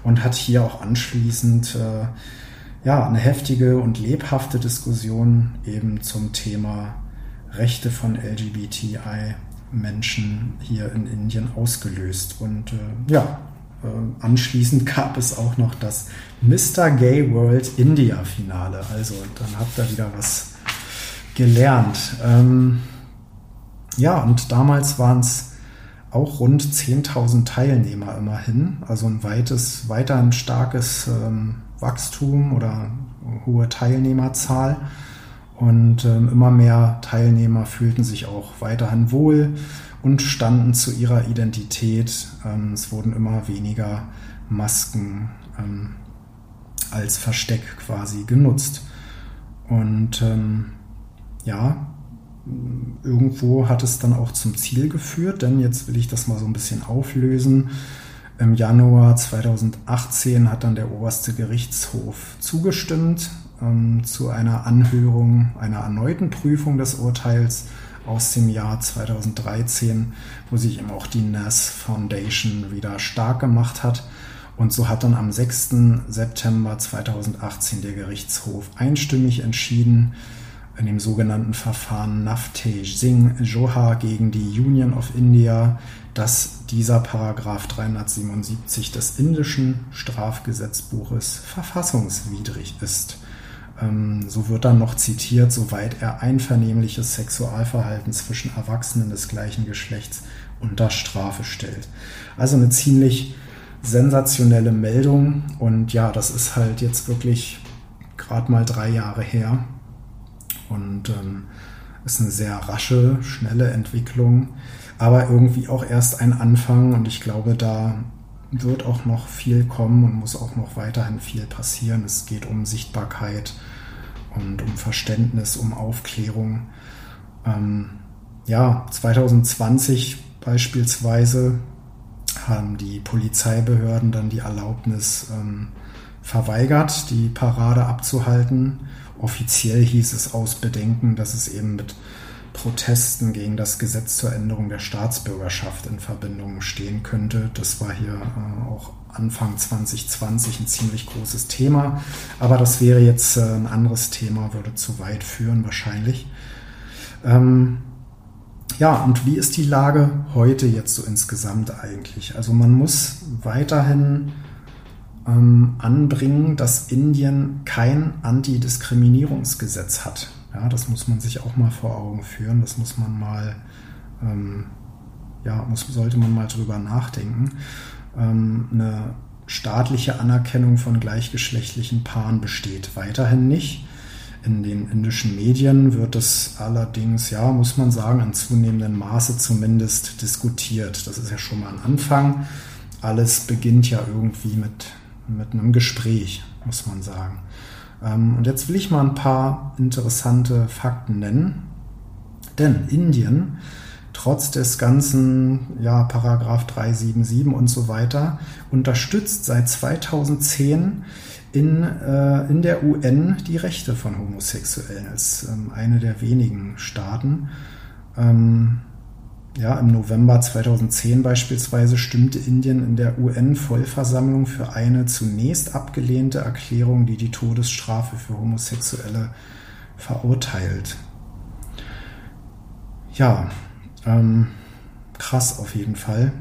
und hat hier auch anschließend äh, ja eine heftige und lebhafte Diskussion eben zum Thema Rechte von LGBTI Menschen hier in Indien ausgelöst. Und äh, ja, anschließend gab es auch noch das Mr. Gay World India Finale. Also dann habt ihr wieder was gelernt. Ähm, ja, und damals waren es auch rund 10.000 Teilnehmer immerhin. Also ein weites, weiter ein starkes ähm, Wachstum oder hohe Teilnehmerzahl. Und ähm, immer mehr Teilnehmer fühlten sich auch weiterhin wohl und standen zu ihrer Identität. Ähm, es wurden immer weniger Masken ähm, als Versteck quasi genutzt. Und ähm, ja, irgendwo hat es dann auch zum Ziel geführt, denn jetzt will ich das mal so ein bisschen auflösen. Im Januar 2018 hat dann der oberste Gerichtshof zugestimmt ähm, zu einer Anhörung, einer erneuten Prüfung des Urteils aus dem Jahr 2013, wo sich eben auch die NAS Foundation wieder stark gemacht hat. Und so hat dann am 6. September 2018 der Gerichtshof einstimmig entschieden, in dem sogenannten Verfahren Naftej Singh Johar gegen die Union of India, dass dieser Paragraph 377 des indischen Strafgesetzbuches verfassungswidrig ist. Ähm, so wird dann noch zitiert, soweit er einvernehmliches Sexualverhalten zwischen Erwachsenen des gleichen Geschlechts unter Strafe stellt. Also eine ziemlich sensationelle Meldung und ja, das ist halt jetzt wirklich gerade mal drei Jahre her und ähm, ist eine sehr rasche, schnelle Entwicklung, aber irgendwie auch erst ein Anfang und ich glaube, da wird auch noch viel kommen und muss auch noch weiterhin viel passieren. Es geht um Sichtbarkeit und um Verständnis, um Aufklärung. Ähm, ja, 2020 beispielsweise haben die Polizeibehörden dann die Erlaubnis ähm, verweigert, die Parade abzuhalten. Offiziell hieß es aus Bedenken, dass es eben mit Protesten gegen das Gesetz zur Änderung der Staatsbürgerschaft in Verbindung stehen könnte. Das war hier äh, auch Anfang 2020 ein ziemlich großes Thema. Aber das wäre jetzt äh, ein anderes Thema, würde zu weit führen wahrscheinlich. Ähm, ja, und wie ist die Lage heute jetzt so insgesamt eigentlich? Also man muss weiterhin ähm, anbringen, dass Indien kein Antidiskriminierungsgesetz hat. Ja, das muss man sich auch mal vor Augen führen. Das muss man mal, ähm, ja, muss, sollte man mal drüber nachdenken. Ähm, eine staatliche Anerkennung von gleichgeschlechtlichen Paaren besteht weiterhin nicht. In den indischen Medien wird es allerdings, ja, muss man sagen, in zunehmendem Maße zumindest diskutiert. Das ist ja schon mal ein Anfang. Alles beginnt ja irgendwie mit, mit einem Gespräch, muss man sagen. Ähm, und jetzt will ich mal ein paar interessante Fakten nennen. Denn Indien, trotz des ganzen ja, Paragraph 377 und so weiter, unterstützt seit 2010 in, äh, in der UN die Rechte von Homosexuellen als ähm, eine der wenigen Staaten. Ähm, ja, im November 2010 beispielsweise stimmte Indien in der UN-Vollversammlung für eine zunächst abgelehnte Erklärung, die die Todesstrafe für Homosexuelle verurteilt. Ja, ähm, krass auf jeden Fall.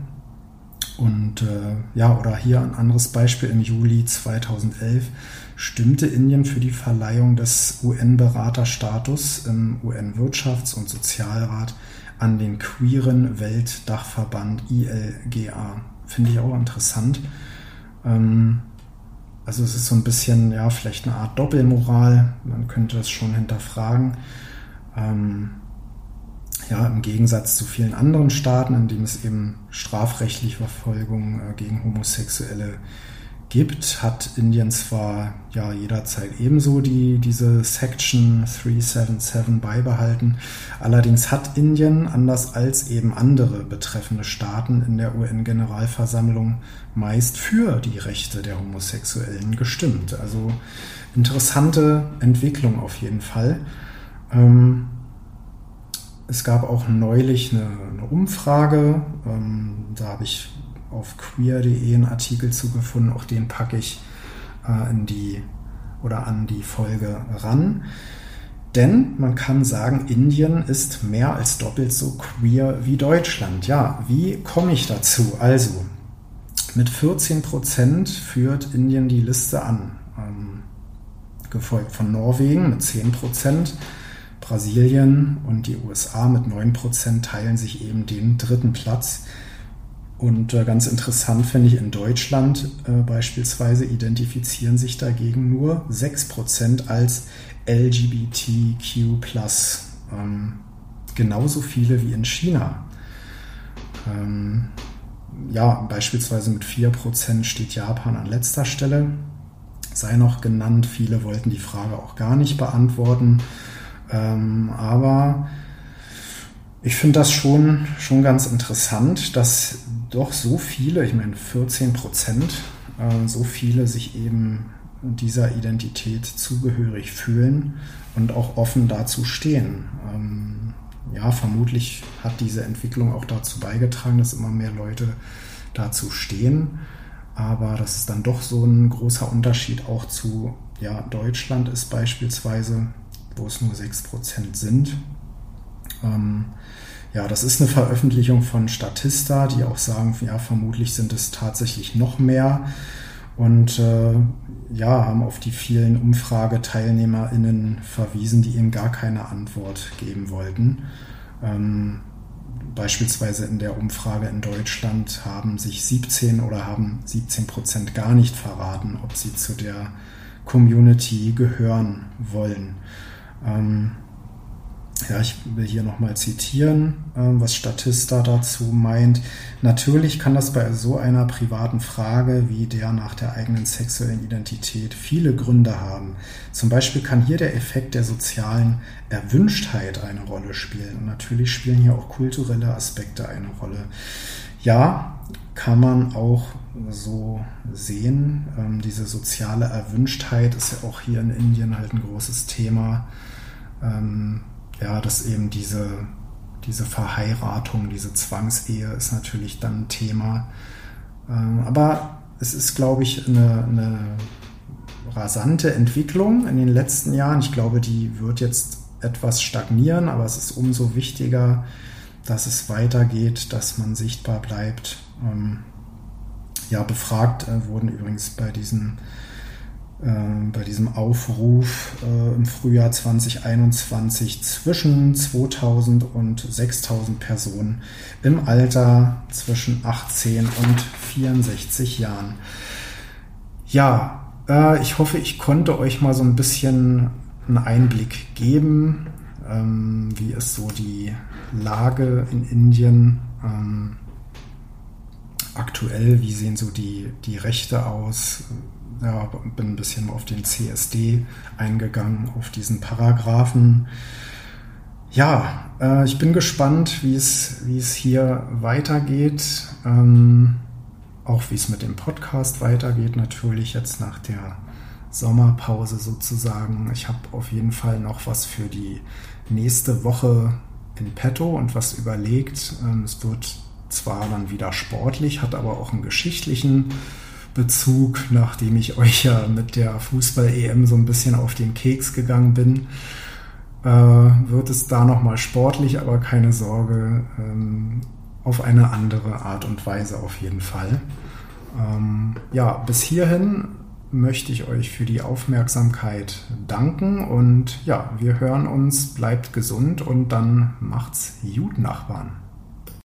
Und äh, ja, oder hier ein anderes Beispiel im Juli 2011 stimmte Indien für die Verleihung des UN-Beraterstatus im UN-Wirtschafts- und Sozialrat an den queeren Weltdachverband ILGA. Finde ich auch interessant. Ähm, also es ist so ein bisschen, ja, vielleicht eine Art Doppelmoral. Man könnte das schon hinterfragen. Ähm, ja, im Gegensatz zu vielen anderen Staaten, in denen es eben strafrechtliche Verfolgung äh, gegen Homosexuelle gibt, hat Indien zwar ja jederzeit ebenso die, diese Section 377 beibehalten. Allerdings hat Indien, anders als eben andere betreffende Staaten in der UN-Generalversammlung, meist für die Rechte der Homosexuellen gestimmt. Also interessante Entwicklung auf jeden Fall. Ähm, es gab auch neulich eine, eine Umfrage, ähm, da habe ich auf queer.de einen Artikel zugefunden, auch den packe ich äh, in die oder an die Folge ran. Denn man kann sagen, Indien ist mehr als doppelt so queer wie Deutschland. Ja, wie komme ich dazu? Also, mit 14 Prozent führt Indien die Liste an, ähm, gefolgt von Norwegen mit 10 Prozent. Brasilien und die USA mit 9 Prozent teilen sich eben den dritten Platz. Und äh, ganz interessant finde ich, in Deutschland äh, beispielsweise identifizieren sich dagegen nur 6% als LGBTQ. Ähm, genauso viele wie in China. Ähm, ja, beispielsweise mit 4% steht Japan an letzter Stelle. Sei noch genannt, viele wollten die Frage auch gar nicht beantworten. Ähm, aber Ich finde das schon, schon ganz interessant, dass doch so viele, ich meine 14 Prozent, äh, so viele sich eben dieser Identität zugehörig fühlen und auch offen dazu stehen. Ähm, ja, vermutlich hat diese Entwicklung auch dazu beigetragen, dass immer mehr Leute dazu stehen. Aber das ist dann doch so ein großer Unterschied auch zu ja, Deutschland ist beispielsweise, wo es nur 6% sind. Ähm, ja, das ist eine Veröffentlichung von Statista, die auch sagen, ja, vermutlich sind es tatsächlich noch mehr und äh, ja, haben auf die vielen UmfrageteilnehmerInnen verwiesen, die eben gar keine Antwort geben wollten. Ähm, beispielsweise in der Umfrage in Deutschland haben sich 17 oder haben 17 Prozent gar nicht verraten, ob sie zu der Community gehören wollen. Ähm, ja, ich will hier nochmal zitieren, äh, was Statista dazu meint. Natürlich kann das bei so einer privaten Frage wie der nach der eigenen sexuellen Identität viele Gründe haben. Zum Beispiel kann hier der Effekt der sozialen Erwünschtheit eine Rolle spielen. Und natürlich spielen hier auch kulturelle Aspekte eine Rolle. Ja, kann man auch so sehen. Ähm, diese soziale Erwünschtheit ist ja auch hier in Indien halt ein großes Thema. Ähm, ja, dass eben diese, diese Verheiratung, diese Zwangsehe ist natürlich dann ein Thema. Ähm, aber es ist, glaube ich, eine, eine rasante Entwicklung in den letzten Jahren. Ich glaube, die wird jetzt etwas stagnieren, aber es ist umso wichtiger, dass es weitergeht, dass man sichtbar bleibt. Ähm, ja, befragt äh, wurden übrigens bei diesen äh, bei diesem Aufruf äh, im Frühjahr 2021 zwischen 2000 und 6000 Personen im Alter zwischen 18 und 64 Jahren. Ja, äh, ich hoffe, ich konnte euch mal so ein bisschen einen Einblick geben, ähm, wie ist so die Lage in Indien ähm, aktuell, wie sehen so die, die Rechte aus, ja, bin ein bisschen auf den CSD eingegangen, auf diesen Paragraphen. Ja, äh, ich bin gespannt, wie es, wie es hier weitergeht. Ähm, auch wie es mit dem Podcast weitergeht, natürlich jetzt nach der Sommerpause sozusagen. Ich habe auf jeden Fall noch was für die nächste Woche in petto und was überlegt. Ähm, es wird zwar dann wieder sportlich, hat aber auch einen geschichtlichen Bezug, nachdem ich euch ja mit der Fußball-EM so ein bisschen auf den Keks gegangen bin, äh, wird es da nochmal sportlich, aber keine Sorge, ähm, auf eine andere Art und Weise auf jeden Fall. Ähm, ja, bis hierhin möchte ich euch für die Aufmerksamkeit danken und ja, wir hören uns, bleibt gesund und dann macht's gut, Nachbarn.